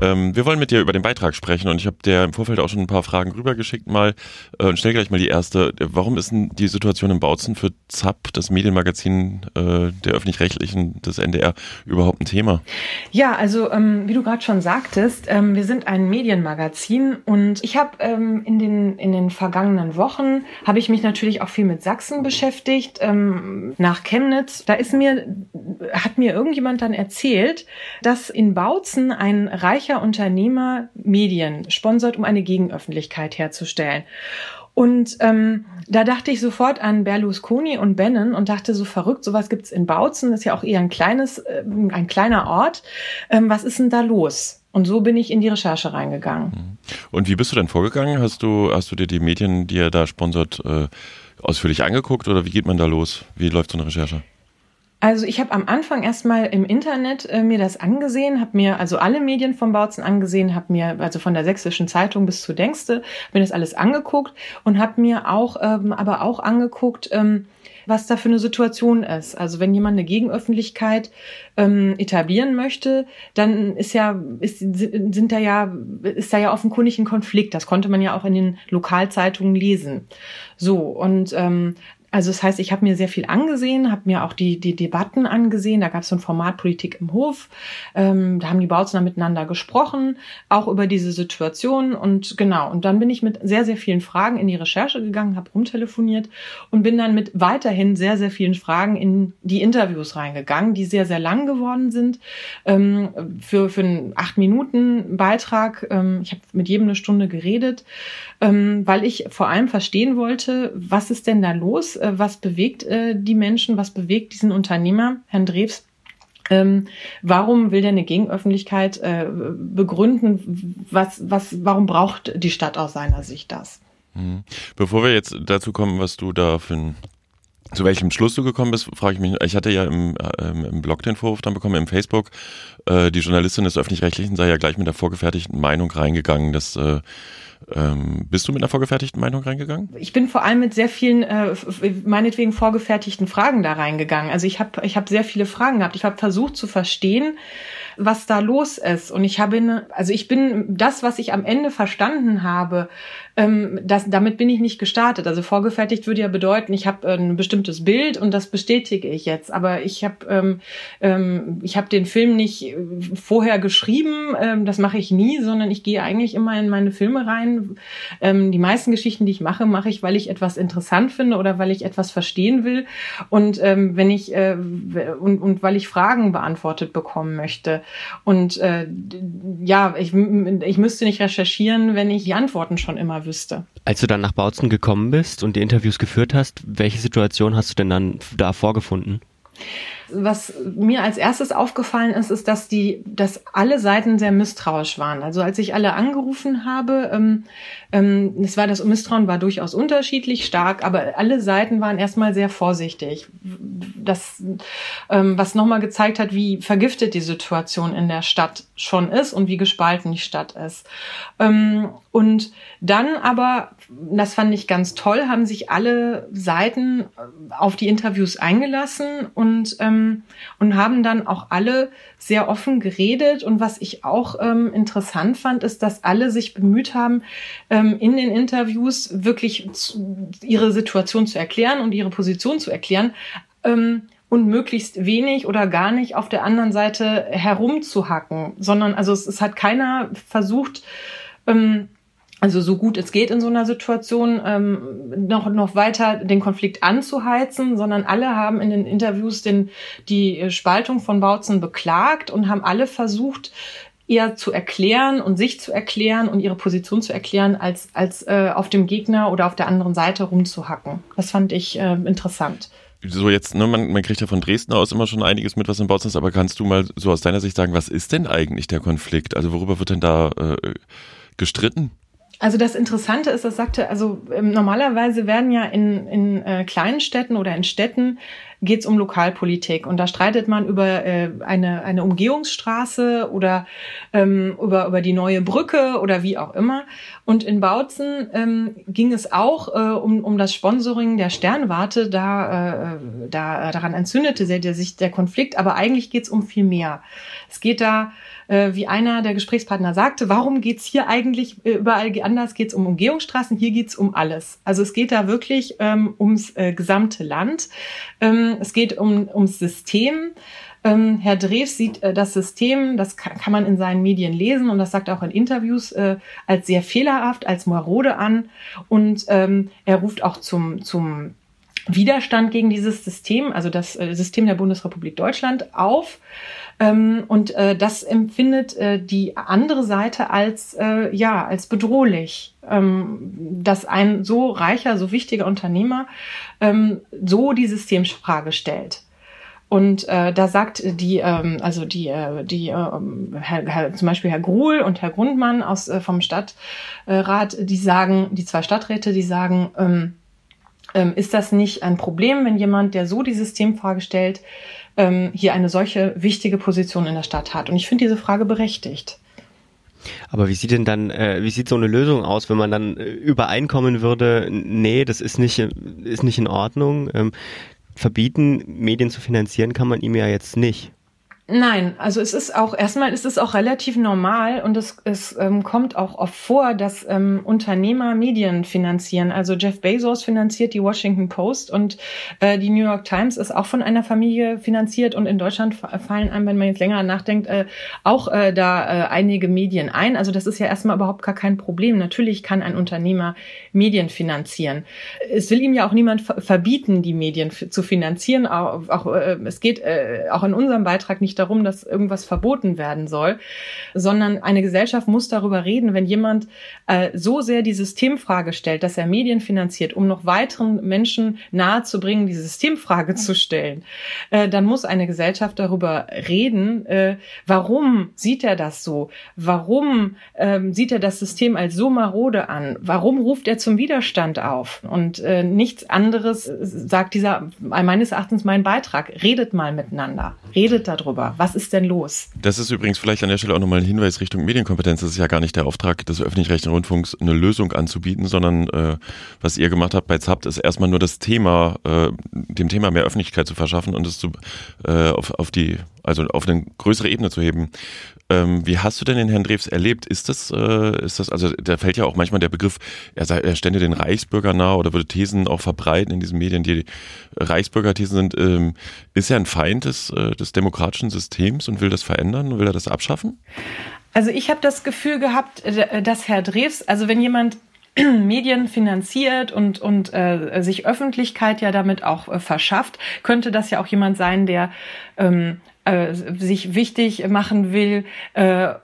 Ähm, wir wollen mit dir über den Beitrag sprechen und ich habe dir im Vorfeld auch schon ein paar Fragen rübergeschickt mal äh, und stell gleich mal die erste. Warum ist denn die Situation in Bautzen für ZAP, das Medienmagazin äh, der öffentlich-rechtlichen des NDR, überhaupt ein Thema? Ja, also ähm, wie du gerade schon sagtest, ähm, wir sind ein Medienmagazin und ich habe ähm, in den in den vergangenen Wochen habe ich mich natürlich auch viel mit Sachsen beschäftigt. Ähm, nach Chemnitz, da ist mir hat mir irgendjemand dann erzählt, dass in Bautzen ein reich reicher Unternehmer Medien sponsert, um eine Gegenöffentlichkeit herzustellen. Und ähm, da dachte ich sofort an Berlusconi und Bannon und dachte so verrückt, sowas gibt's in Bautzen, das ist ja auch eher ein kleines, äh, ein kleiner Ort. Ähm, was ist denn da los? Und so bin ich in die Recherche reingegangen. Mhm. Und wie bist du denn vorgegangen? Hast du, hast du dir die Medien, die er da sponsert, äh, ausführlich angeguckt oder wie geht man da los? Wie läuft so eine Recherche? Also ich habe am Anfang erstmal im Internet äh, mir das angesehen, habe mir also alle Medien von Bautzen angesehen, habe mir also von der Sächsischen Zeitung bis zur Denkste mir das alles angeguckt und habe mir auch ähm, aber auch angeguckt, ähm, was da für eine Situation ist. Also wenn jemand eine Gegenöffentlichkeit ähm, etablieren möchte, dann ist ja ist, sind da ja ist da ja offenkundig ein Konflikt. Das konnte man ja auch in den Lokalzeitungen lesen. So und ähm, also das heißt, ich habe mir sehr viel angesehen, habe mir auch die, die Debatten angesehen. Da gab es so ein Format Politik im Hof. Ähm, da haben die Bautzner miteinander gesprochen, auch über diese Situation. Und genau, und dann bin ich mit sehr, sehr vielen Fragen in die Recherche gegangen, habe rumtelefoniert und bin dann mit weiterhin sehr, sehr vielen Fragen in die Interviews reingegangen, die sehr, sehr lang geworden sind. Ähm, für, für einen acht Minuten Beitrag. Ähm, ich habe mit jedem eine Stunde geredet, ähm, weil ich vor allem verstehen wollte, was ist denn da los? Äh, was bewegt äh, die Menschen, was bewegt diesen Unternehmer, Herrn Drews, ähm, warum will der eine Gegenöffentlichkeit äh, begründen? Was, was, warum braucht die Stadt aus seiner Sicht das? Mhm. Bevor wir jetzt dazu kommen, was du da für ein zu welchem Schluss du gekommen bist, frage ich mich. Ich hatte ja im, ähm, im Blog den Vorwurf dann bekommen, im Facebook, äh, die Journalistin des Öffentlich-Rechtlichen sei ja gleich mit der vorgefertigten Meinung reingegangen, dass äh, ähm, bist du mit einer vorgefertigten Meinung reingegangen? Ich bin vor allem mit sehr vielen, äh, meinetwegen vorgefertigten Fragen da reingegangen. Also ich habe ich hab sehr viele Fragen gehabt. Ich habe versucht zu verstehen, was da los ist. Und ich habe, also ich bin das, was ich am Ende verstanden habe, ähm, das, damit bin ich nicht gestartet. Also vorgefertigt würde ja bedeuten, ich habe ein bestimmtes Bild und das bestätige ich jetzt. Aber ich habe ähm, ähm, ich habe den Film nicht vorher geschrieben. Ähm, das mache ich nie, sondern ich gehe eigentlich immer in meine Filme rein. Ähm, die meisten Geschichten, die ich mache, mache ich, weil ich etwas interessant finde oder weil ich etwas verstehen will und ähm, wenn ich äh, und, und weil ich Fragen beantwortet bekommen möchte. Und äh, ja, ich, ich müsste nicht recherchieren, wenn ich die Antworten schon immer wüsste. Als du dann nach Bautzen gekommen bist und die Interviews geführt hast, welche Situation hast du denn dann da vorgefunden? Was mir als erstes aufgefallen ist, ist, dass die, dass alle Seiten sehr misstrauisch waren. Also als ich alle angerufen habe, ähm, ähm, es war das Misstrauen war durchaus unterschiedlich stark, aber alle Seiten waren erstmal sehr vorsichtig. Das, ähm, was nochmal gezeigt hat, wie vergiftet die Situation in der Stadt schon ist und wie gespalten die Stadt ist. Ähm, und dann aber, das fand ich ganz toll, haben sich alle Seiten auf die Interviews eingelassen und ähm, ähm, und haben dann auch alle sehr offen geredet. Und was ich auch ähm, interessant fand, ist, dass alle sich bemüht haben, ähm, in den Interviews wirklich zu, ihre Situation zu erklären und ihre Position zu erklären. Ähm, und möglichst wenig oder gar nicht auf der anderen Seite herumzuhacken, sondern also es, es hat keiner versucht, ähm, also so gut es geht in so einer Situation, ähm, noch, noch weiter den Konflikt anzuheizen, sondern alle haben in den Interviews den, die Spaltung von Bautzen beklagt und haben alle versucht, eher zu erklären und sich zu erklären und ihre Position zu erklären, als, als äh, auf dem Gegner oder auf der anderen Seite rumzuhacken. Das fand ich äh, interessant. So jetzt, ne, man, man kriegt ja von Dresden aus immer schon einiges mit, was in Bautzen ist, aber kannst du mal so aus deiner Sicht sagen, was ist denn eigentlich der Konflikt? Also worüber wird denn da äh, gestritten? Also das Interessante ist, das sagte, also ähm, normalerweise werden ja in, in äh, kleinen Städten oder in Städten geht es um Lokalpolitik und da streitet man über äh, eine, eine Umgehungsstraße oder ähm, über, über die neue Brücke oder wie auch immer. Und in Bautzen ähm, ging es auch äh, um, um das Sponsoring der Sternwarte, da, äh, da daran entzündete sich der Konflikt, aber eigentlich geht es um viel mehr. Es geht da äh, wie einer der Gesprächspartner sagte, warum geht's hier eigentlich äh, überall anders? Geht's um Umgehungsstraßen, hier geht's um alles. Also es geht da wirklich ähm, ums äh, gesamte Land. Ähm, es geht um, ums System. Ähm, Herr Drews sieht äh, das System, das kann, kann, man in seinen Medien lesen und das sagt auch in Interviews, äh, als sehr fehlerhaft, als marode an. Und ähm, er ruft auch zum, zum Widerstand gegen dieses System, also das äh, System der Bundesrepublik Deutschland, auf. Ähm, und äh, das empfindet äh, die andere Seite als, äh, ja, als bedrohlich, ähm, dass ein so reicher, so wichtiger Unternehmer ähm, so die Systemfrage stellt. Und äh, da sagt die, ähm, also die, äh, die äh, Herr, Herr, zum Beispiel Herr Gruhl und Herr Grundmann aus äh, vom Stadtrat, die sagen, die zwei Stadträte, die sagen, ähm, ähm, ist das nicht ein Problem, wenn jemand, der so die Systemfrage stellt, ähm, hier eine solche wichtige Position in der Stadt hat? Und ich finde diese Frage berechtigt. Aber wie sieht denn dann, äh, wie sieht so eine Lösung aus, wenn man dann äh, übereinkommen würde, nee, das ist nicht, ist nicht in Ordnung. Ähm, verbieten, Medien zu finanzieren, kann man ihm ja jetzt nicht. Nein, also es ist auch, erstmal ist es auch relativ normal und es, es ähm, kommt auch oft vor, dass ähm, Unternehmer Medien finanzieren. Also Jeff Bezos finanziert die Washington Post und äh, die New York Times ist auch von einer Familie finanziert und in Deutschland fallen einem, wenn man jetzt länger nachdenkt, äh, auch äh, da äh, einige Medien ein. Also das ist ja erstmal überhaupt gar kein Problem. Natürlich kann ein Unternehmer Medien finanzieren. Es will ihm ja auch niemand verbieten, die Medien zu finanzieren. Auch, auch äh, es geht äh, auch in unserem Beitrag nicht nicht darum, dass irgendwas verboten werden soll, sondern eine Gesellschaft muss darüber reden, wenn jemand äh, so sehr die Systemfrage stellt, dass er Medien finanziert, um noch weiteren Menschen nahezubringen, die Systemfrage zu stellen, äh, dann muss eine Gesellschaft darüber reden, äh, warum sieht er das so? Warum ähm, sieht er das System als so marode an? Warum ruft er zum Widerstand auf? Und äh, nichts anderes äh, sagt dieser, meines Erachtens mein Beitrag. Redet mal miteinander. Redet darüber. Was ist denn los? Das ist übrigens vielleicht an der Stelle auch nochmal ein Hinweis Richtung Medienkompetenz. Das ist ja gar nicht der Auftrag des öffentlich-rechtlichen Rundfunks, eine Lösung anzubieten, sondern äh, was ihr gemacht habt bei ZAPT, ist erstmal nur das Thema, äh, dem Thema mehr Öffentlichkeit zu verschaffen und es zu, äh, auf, auf die, also auf eine größere Ebene zu heben. Ähm, wie hast du denn den Herrn Drews erlebt? Ist das, äh, ist das, also da fällt ja auch manchmal der Begriff, er, sei, er stände den Reichsbürger nahe oder würde Thesen auch verbreiten in diesen Medien, die Reichsbürgerthesen sind. Ähm, ist er ein Feind des, äh, des demokratischen Systems und will das verändern? Will er das abschaffen? Also ich habe das Gefühl gehabt, äh, dass Herr Drews, also wenn jemand Medien finanziert und, und äh, sich Öffentlichkeit ja damit auch äh, verschafft, könnte das ja auch jemand sein, der ähm, äh, sich wichtig machen will, äh,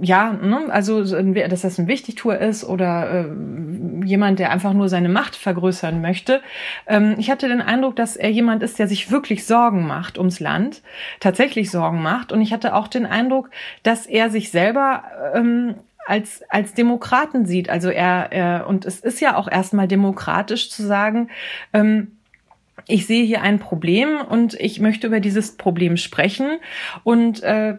ja, ne? also dass das ein Wichtigtour ist oder äh, jemand, der einfach nur seine Macht vergrößern möchte. Ähm, ich hatte den Eindruck, dass er jemand ist, der sich wirklich Sorgen macht ums Land, tatsächlich Sorgen macht. Und ich hatte auch den Eindruck, dass er sich selber ähm, als, als Demokraten sieht. Also er, er, und es ist ja auch erstmal demokratisch zu sagen, ähm, ich sehe hier ein Problem und ich möchte über dieses Problem sprechen und äh, äh,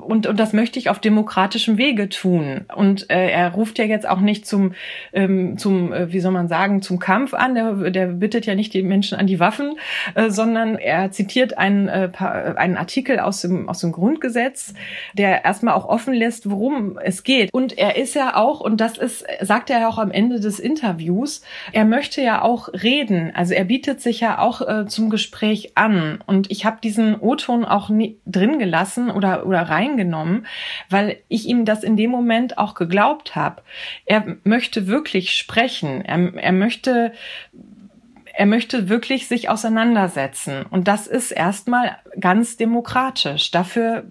und und das möchte ich auf demokratischem Wege tun. Und äh, er ruft ja jetzt auch nicht zum ähm, zum äh, wie soll man sagen zum Kampf an. Der der bittet ja nicht die Menschen an die Waffen äh, sondern er zitiert einen äh, einen Artikel aus dem aus dem Grundgesetz der erstmal auch offen lässt worum es geht. Und er ist ja auch und das ist sagt er ja auch am Ende des Interviews er möchte ja auch reden. Also er bietet sich ja auch äh, zum Gespräch an. Und ich habe diesen O-Ton auch drin gelassen oder, oder reingenommen, weil ich ihm das in dem Moment auch geglaubt habe. Er möchte wirklich sprechen. Er, er möchte er möchte wirklich sich auseinandersetzen. Und das ist erstmal ganz demokratisch. Dafür,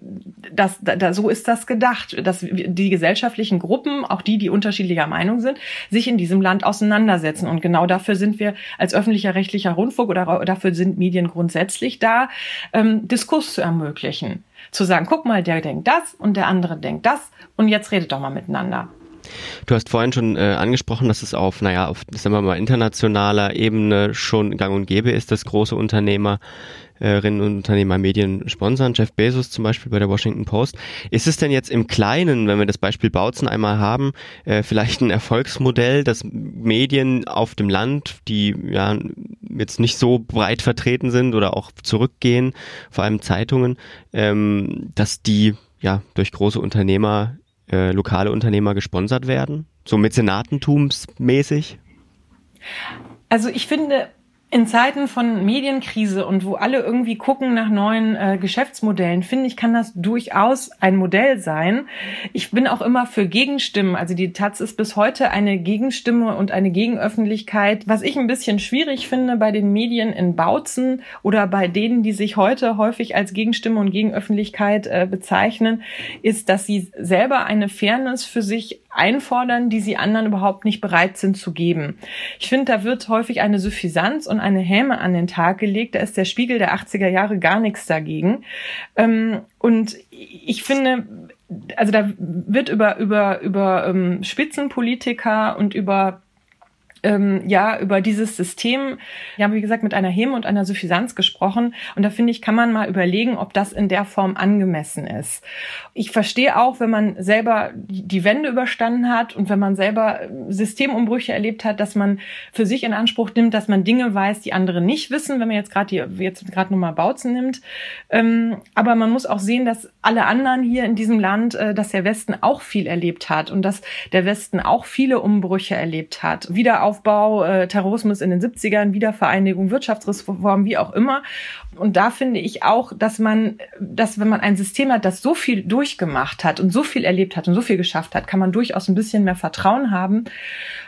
das, da, so ist das gedacht, dass die gesellschaftlichen Gruppen, auch die, die unterschiedlicher Meinung sind, sich in diesem Land auseinandersetzen. Und genau dafür sind wir als öffentlicher rechtlicher Rundfunk oder dafür sind Medien grundsätzlich da, ähm, Diskurs zu ermöglichen. Zu sagen, guck mal, der denkt das und der andere denkt das und jetzt redet doch mal miteinander. Du hast vorhin schon äh, angesprochen, dass es auf, naja, auf, sagen wir mal, internationaler Ebene schon gang und gäbe ist, dass große Unternehmerinnen und Unternehmer Medien sponsern, Jeff Bezos zum Beispiel bei der Washington Post. Ist es denn jetzt im Kleinen, wenn wir das Beispiel Bautzen einmal haben, äh, vielleicht ein Erfolgsmodell, dass Medien auf dem Land, die ja jetzt nicht so breit vertreten sind oder auch zurückgehen, vor allem Zeitungen, ähm, dass die ja durch große Unternehmer äh, lokale Unternehmer gesponsert werden? So mäzenatentumsmäßig? Also ich finde, in Zeiten von Medienkrise und wo alle irgendwie gucken nach neuen äh, Geschäftsmodellen, finde ich, kann das durchaus ein Modell sein. Ich bin auch immer für Gegenstimmen. Also die Taz ist bis heute eine Gegenstimme und eine Gegenöffentlichkeit. Was ich ein bisschen schwierig finde bei den Medien in Bautzen oder bei denen, die sich heute häufig als Gegenstimme und Gegenöffentlichkeit äh, bezeichnen, ist, dass sie selber eine Fairness für sich einfordern, die sie anderen überhaupt nicht bereit sind zu geben. Ich finde, da wird häufig eine Suffisanz und eine Häme an den Tag gelegt. Da ist der Spiegel der 80er Jahre gar nichts dagegen. Ähm, und ich finde, also da wird über, über, über ähm, Spitzenpolitiker und über ähm, ja über dieses System, ja wie gesagt mit einer Heme und einer Suffisanz gesprochen und da finde ich kann man mal überlegen, ob das in der Form angemessen ist. Ich verstehe auch, wenn man selber die Wende überstanden hat und wenn man selber Systemumbrüche erlebt hat, dass man für sich in Anspruch nimmt, dass man Dinge weiß, die andere nicht wissen, wenn man jetzt gerade jetzt gerade nur mal Bautzen nimmt. Ähm, aber man muss auch sehen, dass alle anderen hier in diesem Land, äh, dass der Westen auch viel erlebt hat und dass der Westen auch viele Umbrüche erlebt hat. Wiederaufbau, äh, Terrorismus in den 70ern, Wiedervereinigung, Wirtschaftsreform, wie auch immer. Und da finde ich auch, dass man, dass wenn man ein System hat, das so viel durchgemacht hat und so viel erlebt hat und so viel geschafft hat, kann man durchaus ein bisschen mehr Vertrauen haben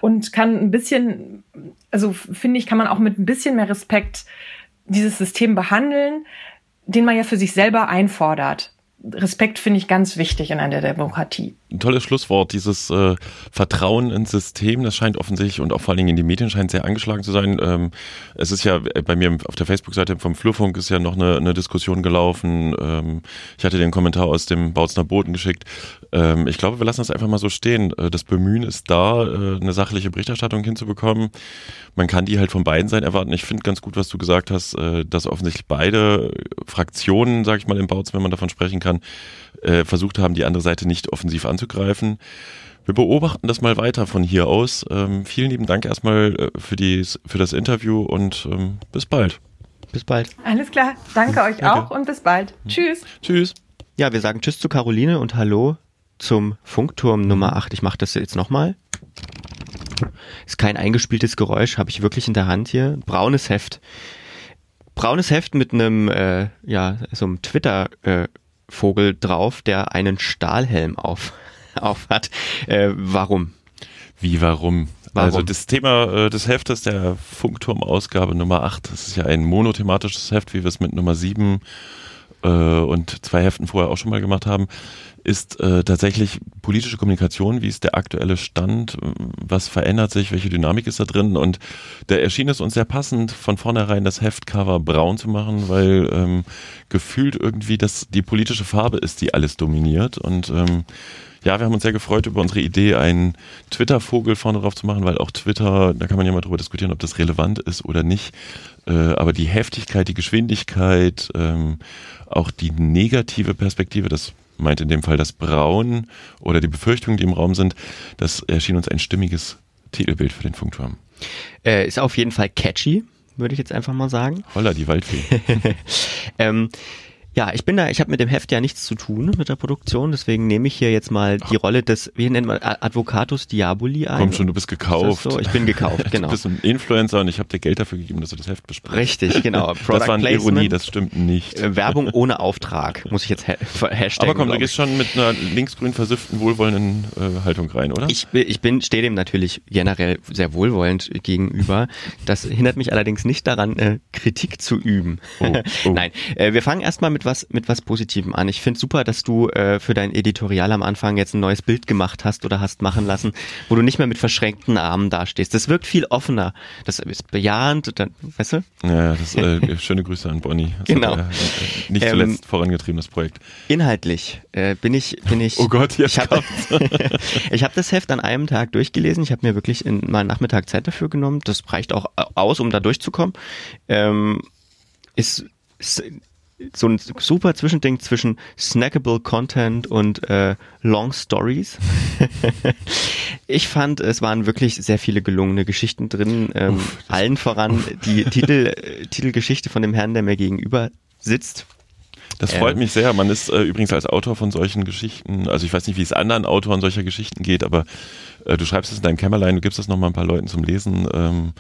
und kann ein bisschen, also finde ich, kann man auch mit ein bisschen mehr Respekt dieses System behandeln, den man ja für sich selber einfordert. Respekt finde ich ganz wichtig in einer Demokratie. Ein tolles Schlusswort, dieses äh, Vertrauen ins System, das scheint offensichtlich und auch vor allen Dingen in die Medien scheint sehr angeschlagen zu sein. Ähm, es ist ja äh, bei mir auf der Facebook-Seite vom Flurfunk ist ja noch eine, eine Diskussion gelaufen. Ähm, ich hatte den Kommentar aus dem Bautzner Boten geschickt. Ähm, ich glaube, wir lassen das einfach mal so stehen. Äh, das Bemühen ist da, äh, eine sachliche Berichterstattung hinzubekommen. Man kann die halt von beiden Seiten erwarten. Ich finde ganz gut, was du gesagt hast, dass offensichtlich beide Fraktionen, sage ich mal, im Bautzen, wenn man davon sprechen kann, äh, versucht haben, die andere Seite nicht offensiv anzugreifen. Wir beobachten das mal weiter von hier aus. Ähm, vielen lieben Dank erstmal äh, für, die, für das Interview und ähm, bis bald. Bis bald. Alles klar. Danke euch Danke. auch und bis bald. Tschüss. Tschüss. Ja, wir sagen Tschüss zu Caroline und Hallo zum Funkturm Nummer 8. Ich mache das jetzt nochmal. Ist kein eingespieltes Geräusch, habe ich wirklich in der Hand hier. Braunes Heft. Braunes Heft mit einem, äh, ja, so einem Twitter, äh, Vogel drauf, der einen Stahlhelm auf, auf hat. Äh, warum? Wie warum? Warum? Also das Thema äh, des Heftes der Funkturm-Ausgabe Nummer 8, das ist ja ein monothematisches Heft, wie wir es mit Nummer 7 äh, und zwei Heften vorher auch schon mal gemacht haben, ist äh, tatsächlich politische Kommunikation, wie ist der aktuelle Stand, was verändert sich, welche Dynamik ist da drin und da erschien es uns sehr passend, von vornherein das Heftcover braun zu machen, weil ähm, gefühlt irgendwie das die politische Farbe ist, die alles dominiert und ähm, ja, wir haben uns sehr gefreut über unsere Idee, einen Twitter-Vogel vorne drauf zu machen, weil auch Twitter, da kann man ja mal drüber diskutieren, ob das relevant ist oder nicht. Äh, aber die Heftigkeit, die Geschwindigkeit, ähm, auch die negative Perspektive, das meint in dem Fall das Braun oder die Befürchtungen, die im Raum sind, das erschien uns ein stimmiges Titelbild für den Funkturm. Äh, ist auf jeden Fall catchy, würde ich jetzt einfach mal sagen. Holla, die Waldfee. ähm, ja, ich bin da, ich habe mit dem Heft ja nichts zu tun mit der Produktion, deswegen nehme ich hier jetzt mal die Rolle des, wie nennt man, Advocatus Diaboli ein. Komm schon, du bist gekauft. So? Ich bin gekauft, genau. du bist ein Influencer und ich habe dir Geld dafür gegeben, dass du das Heft besprichst. Richtig, genau. Product das war eine Placement. Ironie, das stimmt nicht. Äh, Werbung ohne Auftrag, muss ich jetzt ha hashtaggen. Aber komm, du gehst schon mit einer linksgrün versifften, wohlwollenden äh, Haltung rein, oder? Ich, ich bin, stehe dem natürlich generell sehr wohlwollend gegenüber. Das hindert mich allerdings nicht daran, äh, Kritik zu üben. Oh, oh. Nein, äh, wir fangen erstmal mit was, mit was Positivem an. Ich finde super, dass du äh, für dein Editorial am Anfang jetzt ein neues Bild gemacht hast oder hast machen lassen, wo du nicht mehr mit verschränkten Armen dastehst. Das wirkt viel offener. Das ist bejahend, dann, weißt du? Ja, das, äh, schöne Grüße an Bonnie. Das genau. Hat, äh, nicht zuletzt ähm, vorangetriebenes Projekt. Inhaltlich äh, bin ich, bin ich. Oh Gott, jetzt ich habe hab das Heft an einem Tag durchgelesen. Ich habe mir wirklich in meinen Nachmittag Zeit dafür genommen. Das reicht auch aus, um da durchzukommen. Ähm, ist, ist so ein super Zwischending zwischen snackable Content und äh, Long Stories. ich fand, es waren wirklich sehr viele gelungene Geschichten drin. Ähm, Uff, allen voran die Titel, Titelgeschichte von dem Herrn, der mir gegenüber sitzt. Das freut ähm, mich sehr. Man ist äh, übrigens als Autor von solchen Geschichten, also ich weiß nicht, wie es anderen Autoren solcher Geschichten geht, aber äh, du schreibst es in deinem Kämmerlein, du gibst es nochmal ein paar Leuten zum Lesen. Ähm,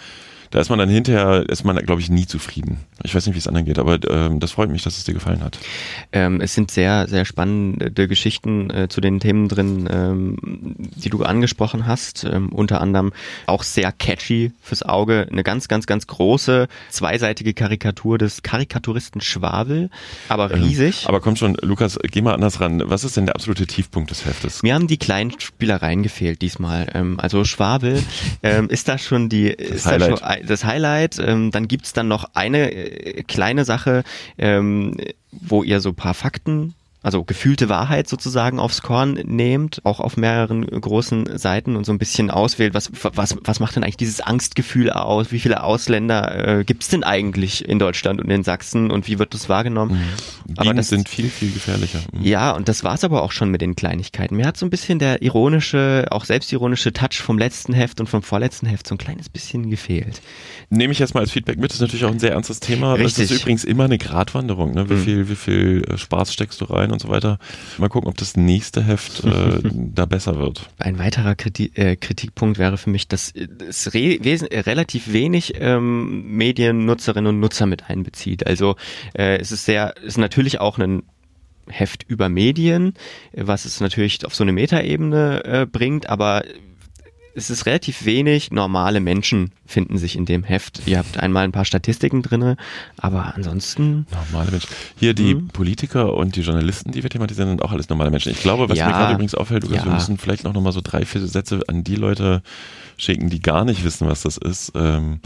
da ist man dann hinterher, ist man, glaube ich, nie zufrieden. Ich weiß nicht, wie es anderen geht, aber ähm, das freut mich, dass es dir gefallen hat. Ähm, es sind sehr, sehr spannende Geschichten äh, zu den Themen drin, ähm, die du angesprochen hast. Ähm, unter anderem auch sehr catchy fürs Auge. Eine ganz, ganz, ganz große, zweiseitige Karikatur des Karikaturisten Schwabel, aber ähm, riesig. aber komm schon, Lukas, geh mal anders ran. Was ist denn der absolute Tiefpunkt des Heftes? Mir haben die kleinen Spielereien gefehlt diesmal. Ähm, also Schwabel ist da schon die, das ist da schon das Highlight. Ähm, dann gibt's dann noch eine äh, kleine Sache, ähm, wo ihr so paar Fakten also gefühlte Wahrheit sozusagen aufs Korn nehmt, auch auf mehreren großen Seiten und so ein bisschen auswählt, was, was, was macht denn eigentlich dieses Angstgefühl aus? Wie viele Ausländer äh, gibt es denn eigentlich in Deutschland und in Sachsen und wie wird das wahrgenommen? Mhm. Aber das sind viel, viel gefährlicher. Mhm. Ja, und das war es aber auch schon mit den Kleinigkeiten. Mir hat so ein bisschen der ironische, auch selbstironische Touch vom letzten Heft und vom vorletzten Heft so ein kleines bisschen gefehlt. Nehme ich jetzt mal als Feedback mit, das ist natürlich auch ein sehr ernstes Thema. Richtig. Das ist übrigens immer eine Gratwanderung. Ne? Wie, Mhm. viel, wie viel äh, Spaß steckst du rein und so weiter. Mal gucken, ob das nächste Heft äh, da besser wird. Ein weiterer Kriti äh, Kritikpunkt wäre für mich, dass es re äh, relativ wenig ähm, Mediennutzerinnen und Nutzer mit einbezieht. Also äh, es ist sehr, es ist natürlich auch ein Heft über Medien, äh, was es natürlich auf so eine Metaebene äh, bringt, aber es ist relativ wenig normale Menschen finden sich in dem Heft. Ihr habt einmal ein paar Statistiken drinne, aber ansonsten Normale Menschen. Hier die Mhm. Politiker und die Journalisten, die wir thematisieren, sind auch alles normale Menschen. Ich glaube, was Ja. mir gerade übrigens auffällt, Ja. wir müssen vielleicht noch, noch mal so drei, vier Sätze an die Leute schicken, die gar nicht wissen, was das ist. Ähm,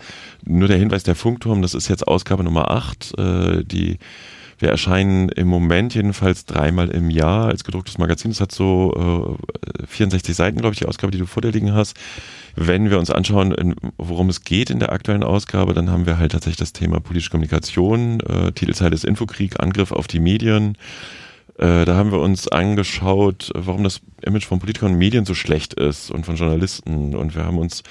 nur der Hinweis, der Funkturm, das ist jetzt Ausgabe Nummer 8, äh, die wir erscheinen im Moment jedenfalls dreimal im Jahr als gedrucktes Magazin. Das hat so äh, 64 Seiten, glaube ich, die Ausgabe, die du vor dir liegen hast. Wenn wir uns anschauen, in, worum es geht in der aktuellen Ausgabe, dann haben wir halt tatsächlich das Thema politische Kommunikation. Äh, Titelzeile ist Infokrieg, Angriff auf die Medien. Äh, da haben wir uns angeschaut, warum das Image von Politikern und Medien so schlecht ist und von Journalisten. Und wir haben uns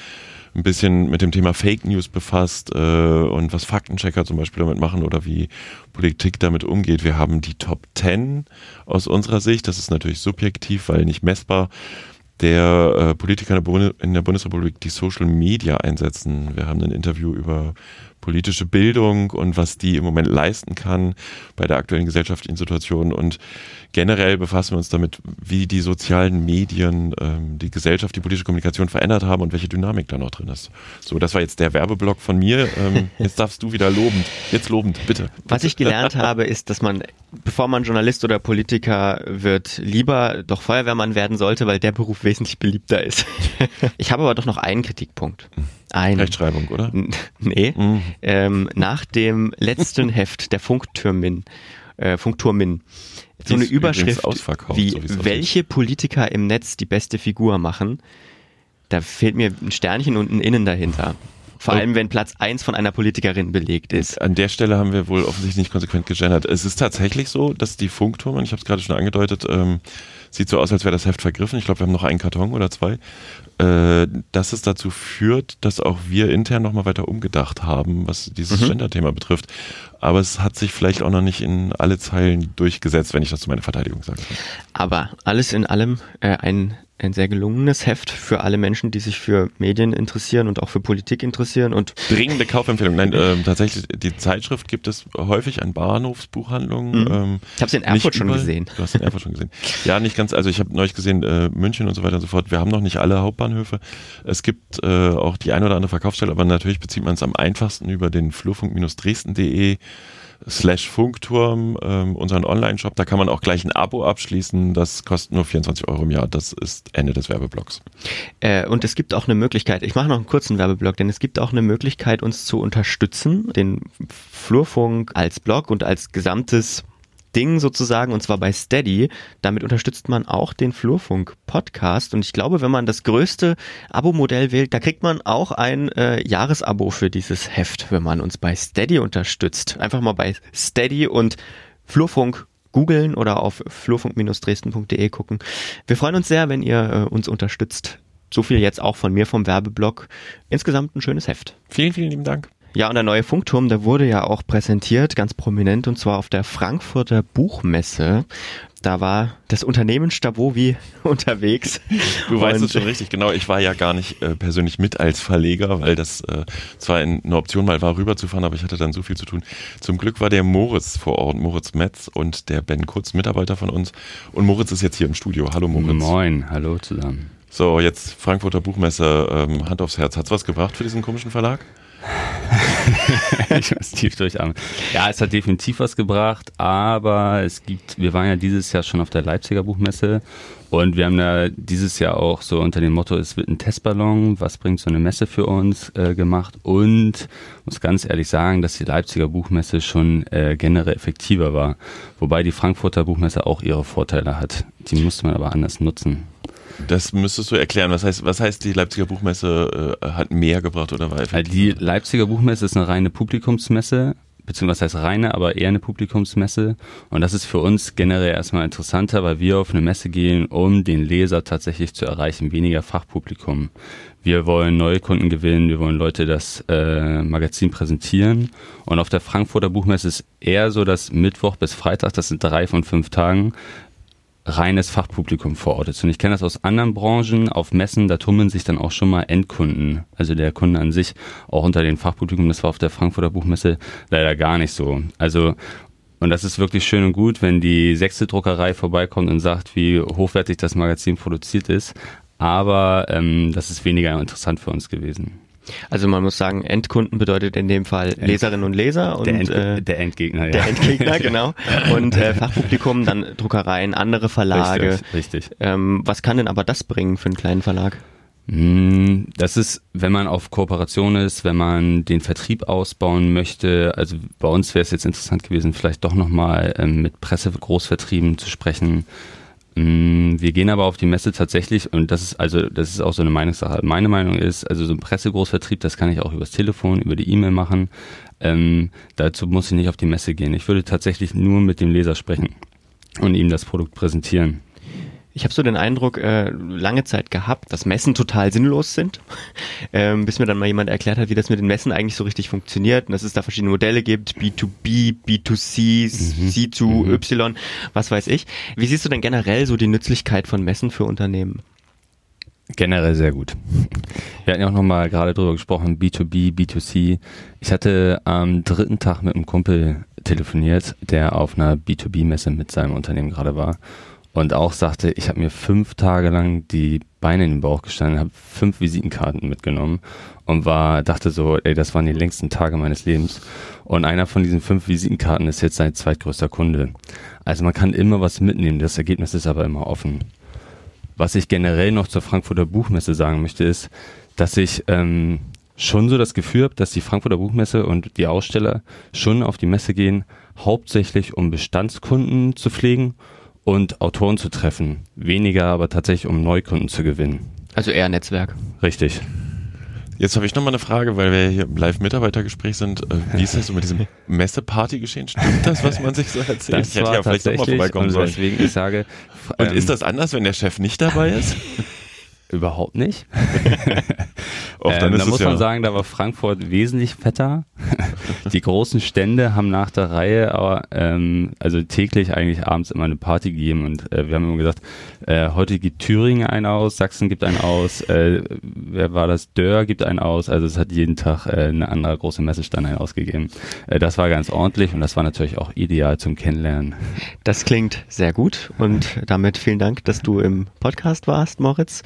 ein bisschen mit dem Thema Fake News befasst äh, und was Faktenchecker zum Beispiel damit machen oder wie Politik damit umgeht. Wir haben die Top 10 aus unserer Sicht, das ist natürlich subjektiv, weil nicht messbar, der äh, Politiker in der, in der Bundesrepublik, die Social Media einsetzen. Wir haben ein Interview über politische Bildung und was die im Moment leisten kann bei der aktuellen gesellschaftlichen Situation. Und generell befassen wir uns damit, wie die sozialen Medien ähm, die Gesellschaft, die politische Kommunikation verändert haben und welche Dynamik da noch drin ist. So, das war jetzt der Werbeblock von mir. Ähm, jetzt darfst du wieder lobend. Jetzt lobend, bitte. Was ich gelernt habe, ist, dass man, bevor man Journalist oder Politiker wird, lieber doch Feuerwehrmann werden sollte, weil der Beruf wesentlich beliebter ist. Ich habe aber doch noch einen Kritikpunkt. Einen. Rechtschreibung, oder? N- Nee. Mhm. Ähm, nach dem letzten Heft der Funktürmin, äh, Funkturmin, so eine Überschrift wie so welche Politiker im Netz die beste Figur machen, da fehlt mir ein Sternchen und ein Innen dahinter. Vor Oh. allem, wenn Platz eins von einer Politikerin belegt ist. An der Stelle haben wir wohl offensichtlich nicht konsequent gegendert. Es ist tatsächlich so, dass die Funkturmen, ich habe es gerade schon angedeutet, ähm, sieht so aus, als wäre das Heft vergriffen. Ich glaube, wir haben noch einen Karton oder zwei. Äh, dass es dazu führt, dass auch wir intern nochmal weiter umgedacht haben, was dieses Mhm. Gender-Thema betrifft. Aber es hat sich vielleicht auch noch nicht in alle Zeilen durchgesetzt, wenn ich das zu meiner Verteidigung sage. Aber alles in allem äh, ein, ein sehr gelungenes Heft für alle Menschen, die sich für Medien interessieren und auch für Politik interessieren. Und Dringende Kaufempfehlung. Nein, ähm, tatsächlich, die Zeitschrift gibt es häufig an Bahnhofsbuchhandlungen. Mhm. Ähm, ich habe es in Erfurt schon gesehen. Du hast in Erfurt schon gesehen. Ja, nicht ganz. Also ich habe neulich gesehen, äh, München und so weiter und so fort. Wir haben noch nicht alle Hauptbahnhöfe. Es gibt äh, auch die ein oder andere Verkaufsstelle, aber natürlich bezieht man es am einfachsten über den flurfunk-dresden.de slash Funkturm, ähm, unseren Online-Shop. Da kann man auch gleich ein Abo abschließen. Das kostet nur 24 Euro im Jahr. Das ist Ende des Werbeblocks. Äh, und es gibt auch eine Möglichkeit, ich mache noch einen kurzen Werbeblock, denn es gibt auch eine Möglichkeit, uns zu unterstützen, den Flurfunk als Blog und als gesamtes Ding sozusagen, und zwar bei Steady. Damit unterstützt man auch den Flurfunk-Podcast. Und ich glaube, wenn man das größte Abo-Modell wählt, da kriegt man auch ein äh, Jahresabo für dieses Heft, wenn man uns bei Steady unterstützt. Einfach mal bei Steady und Flurfunk googeln oder auf flurfunk-dresden.de gucken. Wir freuen uns sehr, wenn ihr äh, uns unterstützt. So viel jetzt auch von mir vom Werbeblock. Insgesamt ein schönes Heft. Vielen, vielen lieben Dank. Ja, und der neue Funkturm, der wurde ja auch präsentiert, ganz prominent, und zwar auf der Frankfurter Buchmesse. Da war das Unternehmen Stavovi unterwegs. Du weißt Und- es schon richtig, genau. Ich war ja gar nicht äh, persönlich mit als Verleger, weil das äh, zwar ein- eine Option mal war, rüberzufahren, aber ich hatte dann so viel zu tun. Zum Glück war der Moritz vor Ort, Moritz Metz und der Ben Kurz, Mitarbeiter von uns. Und Moritz ist jetzt hier im Studio. Hallo Moritz. Moin, hallo zusammen. So, jetzt Frankfurter Buchmesse, ähm, Hand aufs Herz. Hat's was gebracht für diesen komischen Verlag? ich muss tief durchatmen. Ja, es hat definitiv was gebracht, aber es gibt, wir waren ja dieses Jahr schon auf der Leipziger Buchmesse und wir haben da dieses Jahr auch so unter dem Motto, es wird ein Testballon, was bringt so eine Messe für uns äh, gemacht und muss ganz ehrlich sagen, dass die Leipziger Buchmesse schon äh, generell effektiver war, wobei die Frankfurter Buchmesse auch ihre Vorteile hat. Die musste man aber anders nutzen. Das müsstest du erklären. Was heißt, was heißt die Leipziger Buchmesse äh, hat mehr gebracht oder war effektiver? Die Leipziger Buchmesse ist eine reine Publikumsmesse beziehungsweise heißt reine, aber eher eine Publikumsmesse. Und das ist für uns generell erstmal interessanter, weil wir auf eine Messe gehen, um den Leser tatsächlich zu erreichen, weniger Fachpublikum. Wir wollen neue Kunden gewinnen, wir wollen Leute das äh, Magazin präsentieren. Und auf der Frankfurter Buchmesse ist eher so, dass Mittwoch bis Freitag, das sind drei von fünf Tagen, reines Fachpublikum vor Ort ist. Und ich kenne das aus anderen Branchen, auf Messen, da tummeln sich dann auch schon mal Endkunden, also der Kunde an sich, auch unter den Fachpublikum. Das war auf der Frankfurter Buchmesse leider gar nicht so. Also und das ist wirklich schön und gut, wenn die sechste Druckerei vorbeikommt und sagt, wie hochwertig das Magazin produziert ist. Aber ähm, das ist weniger interessant für uns gewesen. Also man muss sagen, Endkunden bedeutet in dem Fall Leserinnen und Leser und der, End, äh, der Endgegner, ja. Der Endgegner, genau. Und äh, Fachpublikum, dann Druckereien, andere Verlage. Richtig. richtig. Ähm, was kann denn aber das bringen für einen kleinen Verlag? Hm, das ist, wenn man auf Kooperation ist, wenn man den Vertrieb ausbauen möchte. Also bei uns wäre es jetzt interessant gewesen, vielleicht doch nochmal ähm, mit Pressegroßvertrieben zu sprechen wir gehen aber auf die Messe tatsächlich, und das ist also, das ist auch so eine Meinungssache. Meine Meinung ist, also so ein Pressegroßvertrieb, das kann ich auch übers Telefon, über die E-Mail machen. Ähm, dazu muss ich nicht auf die Messe gehen. Ich würde tatsächlich nur mit dem Leser sprechen und ihm das Produkt präsentieren. Ich habe so den Eindruck, äh, lange Zeit gehabt, dass Messen total sinnlos sind, ähm, bis mir dann mal jemand erklärt hat, wie das mit den Messen eigentlich so richtig funktioniert und dass es da verschiedene Modelle gibt, B2B, B2C, mhm. C2Y, mhm. was weiß ich. Wie siehst du denn generell so die Nützlichkeit von Messen für Unternehmen? Generell sehr gut. Wir hatten ja auch nochmal gerade drüber gesprochen, B2B, B2C. Ich hatte am dritten Tag mit einem Kumpel telefoniert, der auf einer B2B-Messe mit seinem Unternehmen gerade war und auch sagte, ich habe mir fünf Tage lang die Beine in den Bauch gestanden, habe fünf Visitenkarten mitgenommen und war, dachte so, ey, das waren die längsten Tage meines Lebens. Und einer von diesen fünf Visitenkarten ist jetzt sein zweitgrößter Kunde. Also man kann immer was mitnehmen, das Ergebnis ist aber immer offen. Was ich generell noch zur Frankfurter Buchmesse sagen möchte, ist, dass ich ähm, schon so das Gefühl habe, dass die Frankfurter Buchmesse und die Aussteller schon auf die Messe gehen, hauptsächlich um Bestandskunden zu pflegen und Autoren zu treffen. Weniger aber tatsächlich, um Neukunden zu gewinnen. Also eher Netzwerk. Richtig. Jetzt habe ich noch mal eine Frage, weil wir hier im Live-Mitarbeitergespräch sind. Äh, wie ist das so mit diesem Messeparty geschehen? Stimmt das, was man sich so erzählt? Das ich hätte ja vielleicht auch mal vorbeikommen sollen. Deswegen ich sage. Und ähm, ist das anders, wenn der Chef nicht dabei ist? Überhaupt nicht. Och, ähm, da muss man ja sagen, da war Frankfurt wesentlich fetter. die großen Stände haben nach der Reihe aber, ähm, also täglich eigentlich abends immer eine Party gegeben und äh, wir haben immer gesagt, äh, heute gibt Thüringen einen aus, Sachsen gibt einen aus, äh, wer war das? Dörr gibt einen aus, also es hat jeden Tag äh, eine andere große Messestand einen ausgegeben. Äh, das war ganz ordentlich und das war natürlich auch ideal zum Kennenlernen. Das klingt sehr gut und damit vielen Dank, dass du im Podcast warst, Moritz.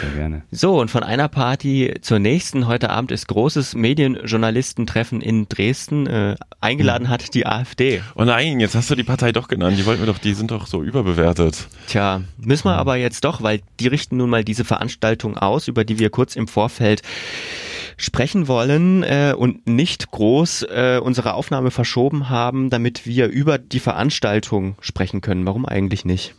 Sehr gerne. So, und von einer Party zur nächsten. Heute Abend ist großes Medienjournalistentreffen in Dresden. Äh, eingeladen hat die AfD. Oh nein, jetzt hast du die Partei doch genannt. Die wollten wir doch, die sind doch so überbewertet. Tja, müssen wir aber jetzt doch, weil die richten nun mal diese Veranstaltung aus, über die wir kurz im Vorfeld sprechen wollen äh, und nicht groß äh, unsere Aufnahme verschoben haben, damit wir über die Veranstaltung sprechen können. Warum eigentlich nicht?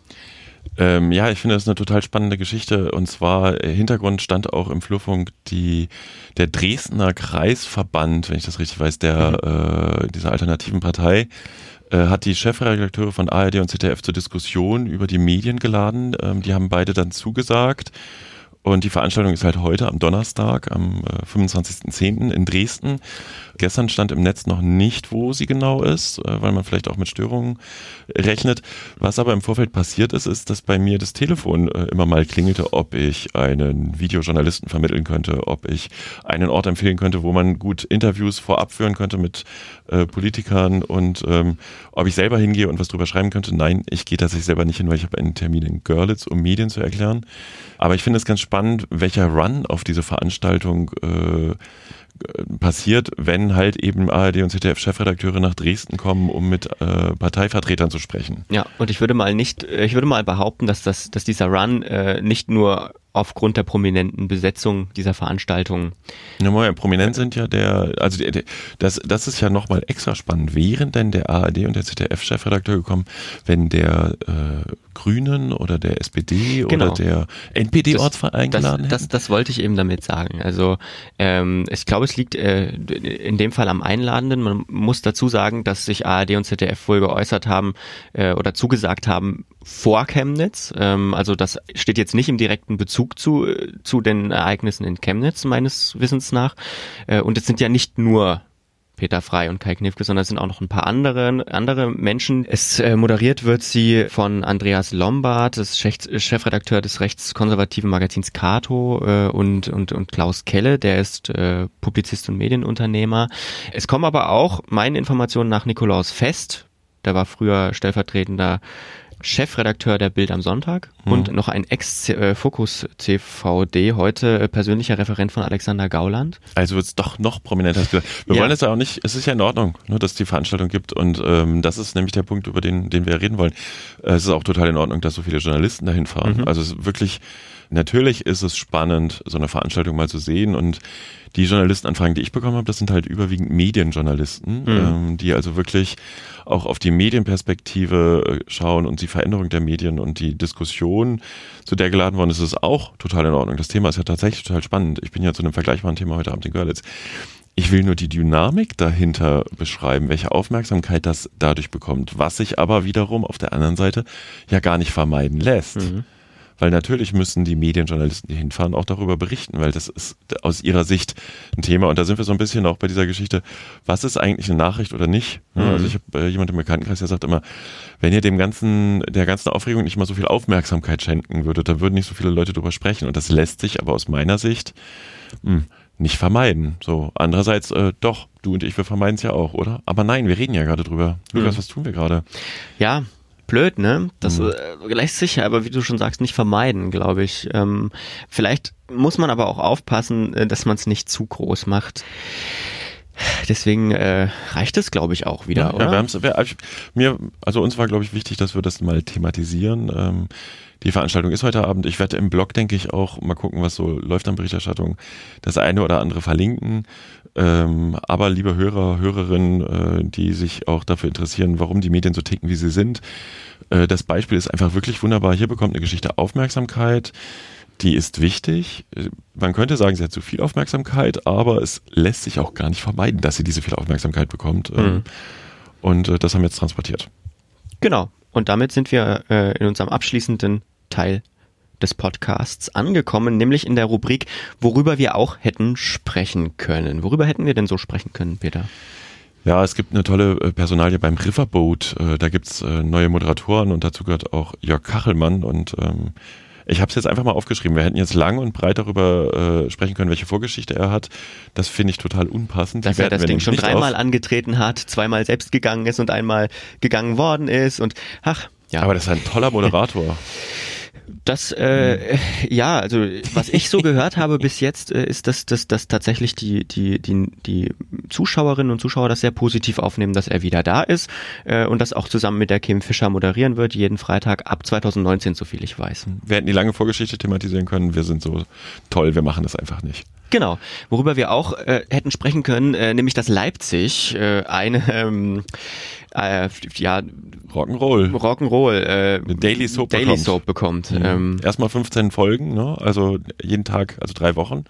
Ähm, ja, ich finde das eine total spannende Geschichte. Und zwar äh, Hintergrund stand auch im Flurfunk die, der Dresdner Kreisverband, wenn ich das richtig weiß, der mhm. äh, dieser alternativen Partei äh, hat die Chefredakteure von ARD und ZDF zur Diskussion über die Medien geladen. Ähm, die haben beide dann zugesagt. Und die Veranstaltung ist halt heute am Donnerstag, am äh, 25.10. in Dresden. Gestern stand im Netz noch nicht, wo sie genau ist, äh, weil man vielleicht auch mit Störungen rechnet. Was aber im Vorfeld passiert ist, ist, dass bei mir das Telefon äh, immer mal klingelte, ob ich einen Videojournalisten vermitteln könnte, ob ich einen Ort empfehlen könnte, wo man gut Interviews vorab führen könnte mit äh, Politikern und ähm, ob ich selber hingehe und was drüber schreiben könnte. Nein, ich gehe tatsächlich selber nicht hin, weil ich habe einen Termin in Görlitz, um Medien zu erklären. Aber ich finde es ganz spannend, welcher Run auf diese Veranstaltung äh, passiert, wenn halt eben ARD und ZDF-Chefredakteure nach Dresden kommen, um mit äh, Parteivertretern zu sprechen. Ja, und ich würde mal nicht, ich würde mal behaupten, dass das, dass dieser Run äh, nicht nur aufgrund der prominenten Besetzung dieser Veranstaltung. Ja, Moment, prominent sind ja der, also die, die, das, das ist ja nochmal extra spannend. Wären denn der ARD und der ZDF-Chefredakteur gekommen, wenn der äh, Grünen oder der SPD genau. oder der NPD-Ort eingeladen das, das, das, wollte ich eben damit sagen. Also ähm, ich glaube, es liegt äh, in dem Fall am Einladenden. Man muss dazu sagen, dass sich ARD und ZDF wohl geäußert haben äh, oder zugesagt haben, vor Chemnitz. Ähm, also das steht jetzt nicht im direkten Bezug zu, zu den Ereignissen in Chemnitz, meines Wissens nach. Äh, und es sind ja nicht nur Peter Frei und Kai Knifke, sondern es sind auch noch ein paar andere, andere Menschen. Es äh, moderiert wird sie von Andreas Lombard, das Chefredakteur des rechtskonservativen Magazins Cato äh, und, und, und Klaus Kelle, der ist äh, Publizist und Medienunternehmer. Es kommen aber auch meinen Informationen nach Nikolaus Fest, der war früher stellvertretender Chefredakteur der Bild am Sonntag mhm. und noch ein Ex-Fokus-CVD, heute äh, persönlicher Referent von Alexander Gauland. Also wird es doch noch prominenter. Wir ja. wollen es ja auch nicht, es ist ja in Ordnung, nur dass es die Veranstaltung gibt und ähm, das ist nämlich der Punkt, über den, den wir reden wollen. Es ist auch total in Ordnung, dass so viele Journalisten dahin fahren. Mhm. Also es ist wirklich, natürlich ist es spannend, so eine Veranstaltung mal zu sehen und die Journalistenanfragen, die ich bekommen habe, das sind halt überwiegend Medienjournalisten, mhm. ähm, die also wirklich auch auf die Medienperspektive äh, schauen und die Veränderung der Medien und die Diskussion, zu der geladen worden ist, ist auch total in Ordnung. Das Thema ist ja tatsächlich total spannend. Ich bin ja zu einem vergleichbaren Thema heute Abend in Görlitz. Ich will nur die Dynamik dahinter beschreiben, welche Aufmerksamkeit das dadurch bekommt, was sich aber wiederum auf der anderen Seite ja gar nicht vermeiden lässt. Mhm. Weil natürlich müssen die Medienjournalisten, die hinfahren, auch darüber berichten, weil das ist aus ihrer Sicht ein Thema. Und da sind wir so ein bisschen auch bei dieser Geschichte, was ist eigentlich eine Nachricht oder nicht? Mhm. Also ich habe äh, jemand im Bekanntenkreis, der sagt immer, wenn ihr dem ganzen, der ganzen Aufregung nicht mal so viel Aufmerksamkeit schenken würdet, dann würden nicht so viele Leute darüber sprechen. Und das lässt sich aber aus meiner Sicht mh, hm, nicht vermeiden. So, andererseits, äh, doch, du und ich, wir vermeiden es ja auch, oder? Aber nein, wir reden ja gerade drüber. Lukas, mhm. was tun wir gerade? Ja, blöd, ne? Das mhm. äh, lässt sich ja aber, wie du schon sagst, nicht vermeiden, glaube ich. Ähm, vielleicht muss man aber auch aufpassen, äh, dass man es nicht zu groß macht. Deswegen äh, reicht es, glaube ich, auch wieder, ja, oder? Ja, wir haben's, wir, also, mir, also uns war, glaube ich, wichtig, dass wir das mal thematisieren. Ähm, die Veranstaltung ist heute Abend. Ich werde im Blog, denke ich, auch mal gucken, was so läuft an Berichterstattung, das eine oder andere verlinken. Ähm, aber liebe Hörer, Hörerinnen, äh, die sich auch dafür interessieren, warum die Medien so ticken, wie sie sind, äh, das Beispiel ist einfach wirklich wunderbar. Hier bekommt eine Geschichte Aufmerksamkeit. Die ist wichtig. Man könnte sagen, sie hat zu viel Aufmerksamkeit, aber es lässt sich auch gar nicht vermeiden, dass sie diese viel Aufmerksamkeit bekommt. Ähm, mhm. Und äh, das haben wir jetzt transportiert. Genau. Und damit sind wir äh, in unserem abschließenden Teil des Podcasts angekommen, nämlich in der Rubrik, worüber wir auch hätten sprechen können. Worüber hätten wir denn so sprechen können, Peter? Ja, es gibt eine tolle äh, Personalie beim Riverboat. Da gibt's äh, neue Moderatoren und dazu gehört auch Jörg Kachelmann und ähm, ich habe es jetzt einfach mal aufgeschrieben. Wir hätten jetzt lang und breit darüber äh, sprechen können, welche Vorgeschichte er hat. Das finde ich total unpassend. Dass er das Ding schon dreimal auf. angetreten hat, zweimal selbst gegangen ist und einmal gegangen worden ist und ach, ja. Aber das ist ein toller Moderator. Das, äh, ja, also was ich so gehört habe bis jetzt, äh, ist, dass, dass, dass tatsächlich die, die, die, die Zuschauerinnen und Zuschauer das sehr positiv aufnehmen, dass er wieder da ist äh, und das auch zusammen mit der Kim Fischer moderieren wird, jeden Freitag ab 2019, so viel ich weiß. Wir hätten die lange Vorgeschichte thematisieren können, wir sind so toll, wir machen das einfach nicht. Genau, worüber wir auch äh, hätten sprechen können, äh, nämlich dass Leipzig äh, eine ähm, äh, ja Rock'n'Roll Rock'n'Roll äh, eine Daily Soap Daily bekommt. Soap bekommt. Mhm. Ähm, Erstmal 15 Folgen, ne? also jeden Tag, also drei Wochen.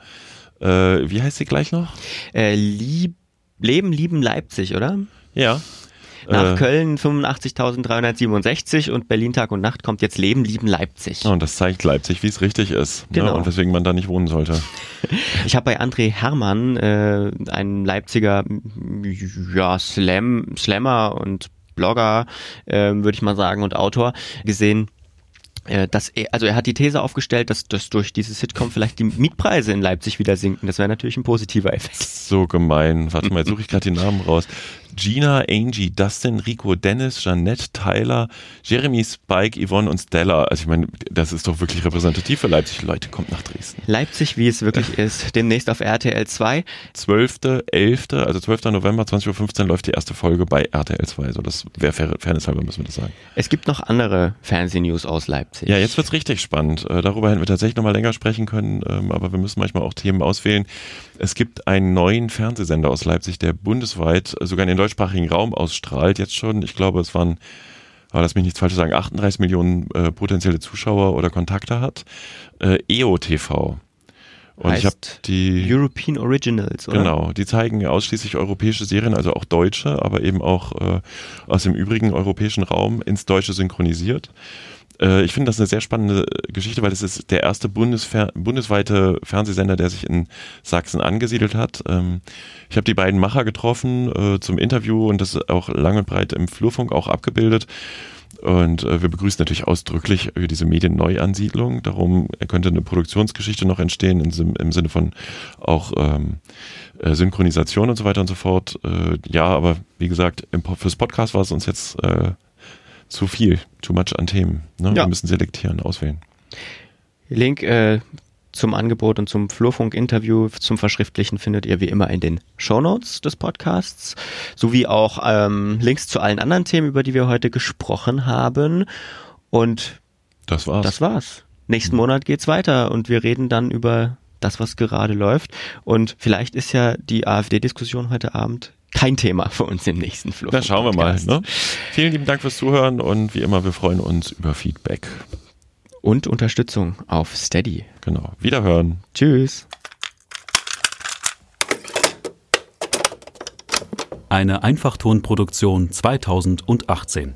Äh, wie heißt sie gleich noch? Äh, Lieb Leben lieben Leipzig, oder? Ja. Nach äh, Köln 85.367 und Berlin Tag und Nacht kommt jetzt Leben, Lieben Leipzig. Und das zeigt Leipzig, wie es richtig ist. Ne? Genau. Ne? Und weswegen man da nicht wohnen sollte. Ich habe bei André Hermann, äh, ein Leipziger ja, Slam, Slammer und Blogger, äh, würde ich mal sagen, und Autor, gesehen, dass er, also er hat die These aufgestellt, dass, dass durch diese Sitcom vielleicht die Mietpreise in Leipzig wieder sinken. Das wäre natürlich ein positiver Effekt. So gemein. Warte mal, suche ich gerade die Namen raus. Gina, Angie, Dustin, Rico, Dennis, Jeanette, Tyler, Jeremy, Spike, Yvonne und Stella. Also ich meine, das ist doch wirklich repräsentativ für Leipzig. Leute, kommt nach Dresden. Leipzig, wie es wirklich ist, demnächst auf RTL 2. 12., 11., also 12. November, 20.15 Uhr läuft die erste Folge bei RTL 2. So, das wäre fair, Fairness halber, müssen wir das sagen. Es gibt noch andere Fernsehnews aus Leipzig. Ja, jetzt wird's richtig spannend. Äh, darüber hätten wir tatsächlich noch mal länger sprechen können, ähm, aber wir müssen manchmal auch Themen auswählen. Es gibt einen neuen Fernsehsender aus Leipzig, der bundesweit äh, sogar in den deutschsprachigen Raum ausstrahlt. Jetzt schon, ich glaube, es waren, aber lass mich nichts falsch sagen, 38 Millionen äh, potenzielle Zuschauer oder Kontakte hat. Äh, EO TV. Und heißt ich habe die European Originals, oder? Genau, die zeigen ausschließlich europäische Serien, also auch deutsche, aber eben auch äh, aus dem übrigen europäischen Raum ins Deutsche synchronisiert. Äh, ich finde das eine sehr spannende Geschichte, weil es ist der erste Bundesfer bundesweite Fernsehsender, der sich in Sachsen angesiedelt hat. Ähm, ich habe die beiden Macher getroffen äh, zum Interview und das ist auch lang und breit im Flurfunk auch abgebildet. Und äh, wir begrüßen natürlich ausdrücklich äh, diese Medienneuansiedlung. Darum könnte eine Produktionsgeschichte noch entstehen im, im Sinne von auch ähm, äh, Synchronisation und so weiter und so fort. Äh, ja, aber wie gesagt, im, fürs Podcast war es uns jetzt äh, zu viel, too much an Themen. Ne? Ja. Wir müssen selektieren, auswählen. Link äh, zum Angebot und zum Flurfunk-Interview zum Verschriftlichen findet ihr wie immer in den Shownotes des Podcasts, sowie auch ähm, Links zu allen anderen Themen, über die wir heute gesprochen haben. Und Das war's. das war's. Nächsten Monat geht's weiter und wir reden dann über das, was gerade läuft. Und vielleicht ist ja die AfD-Diskussion heute Abend kein Thema für uns im nächsten Flurfunk. Dann schauen wir mal. Ne? Vielen lieben Dank fürs Zuhören und wie immer, wir freuen uns über Feedback. Und Unterstützung auf Steady. Genau. Wiederhören. Tschüss. Eine Einfachtonproduktion 2018.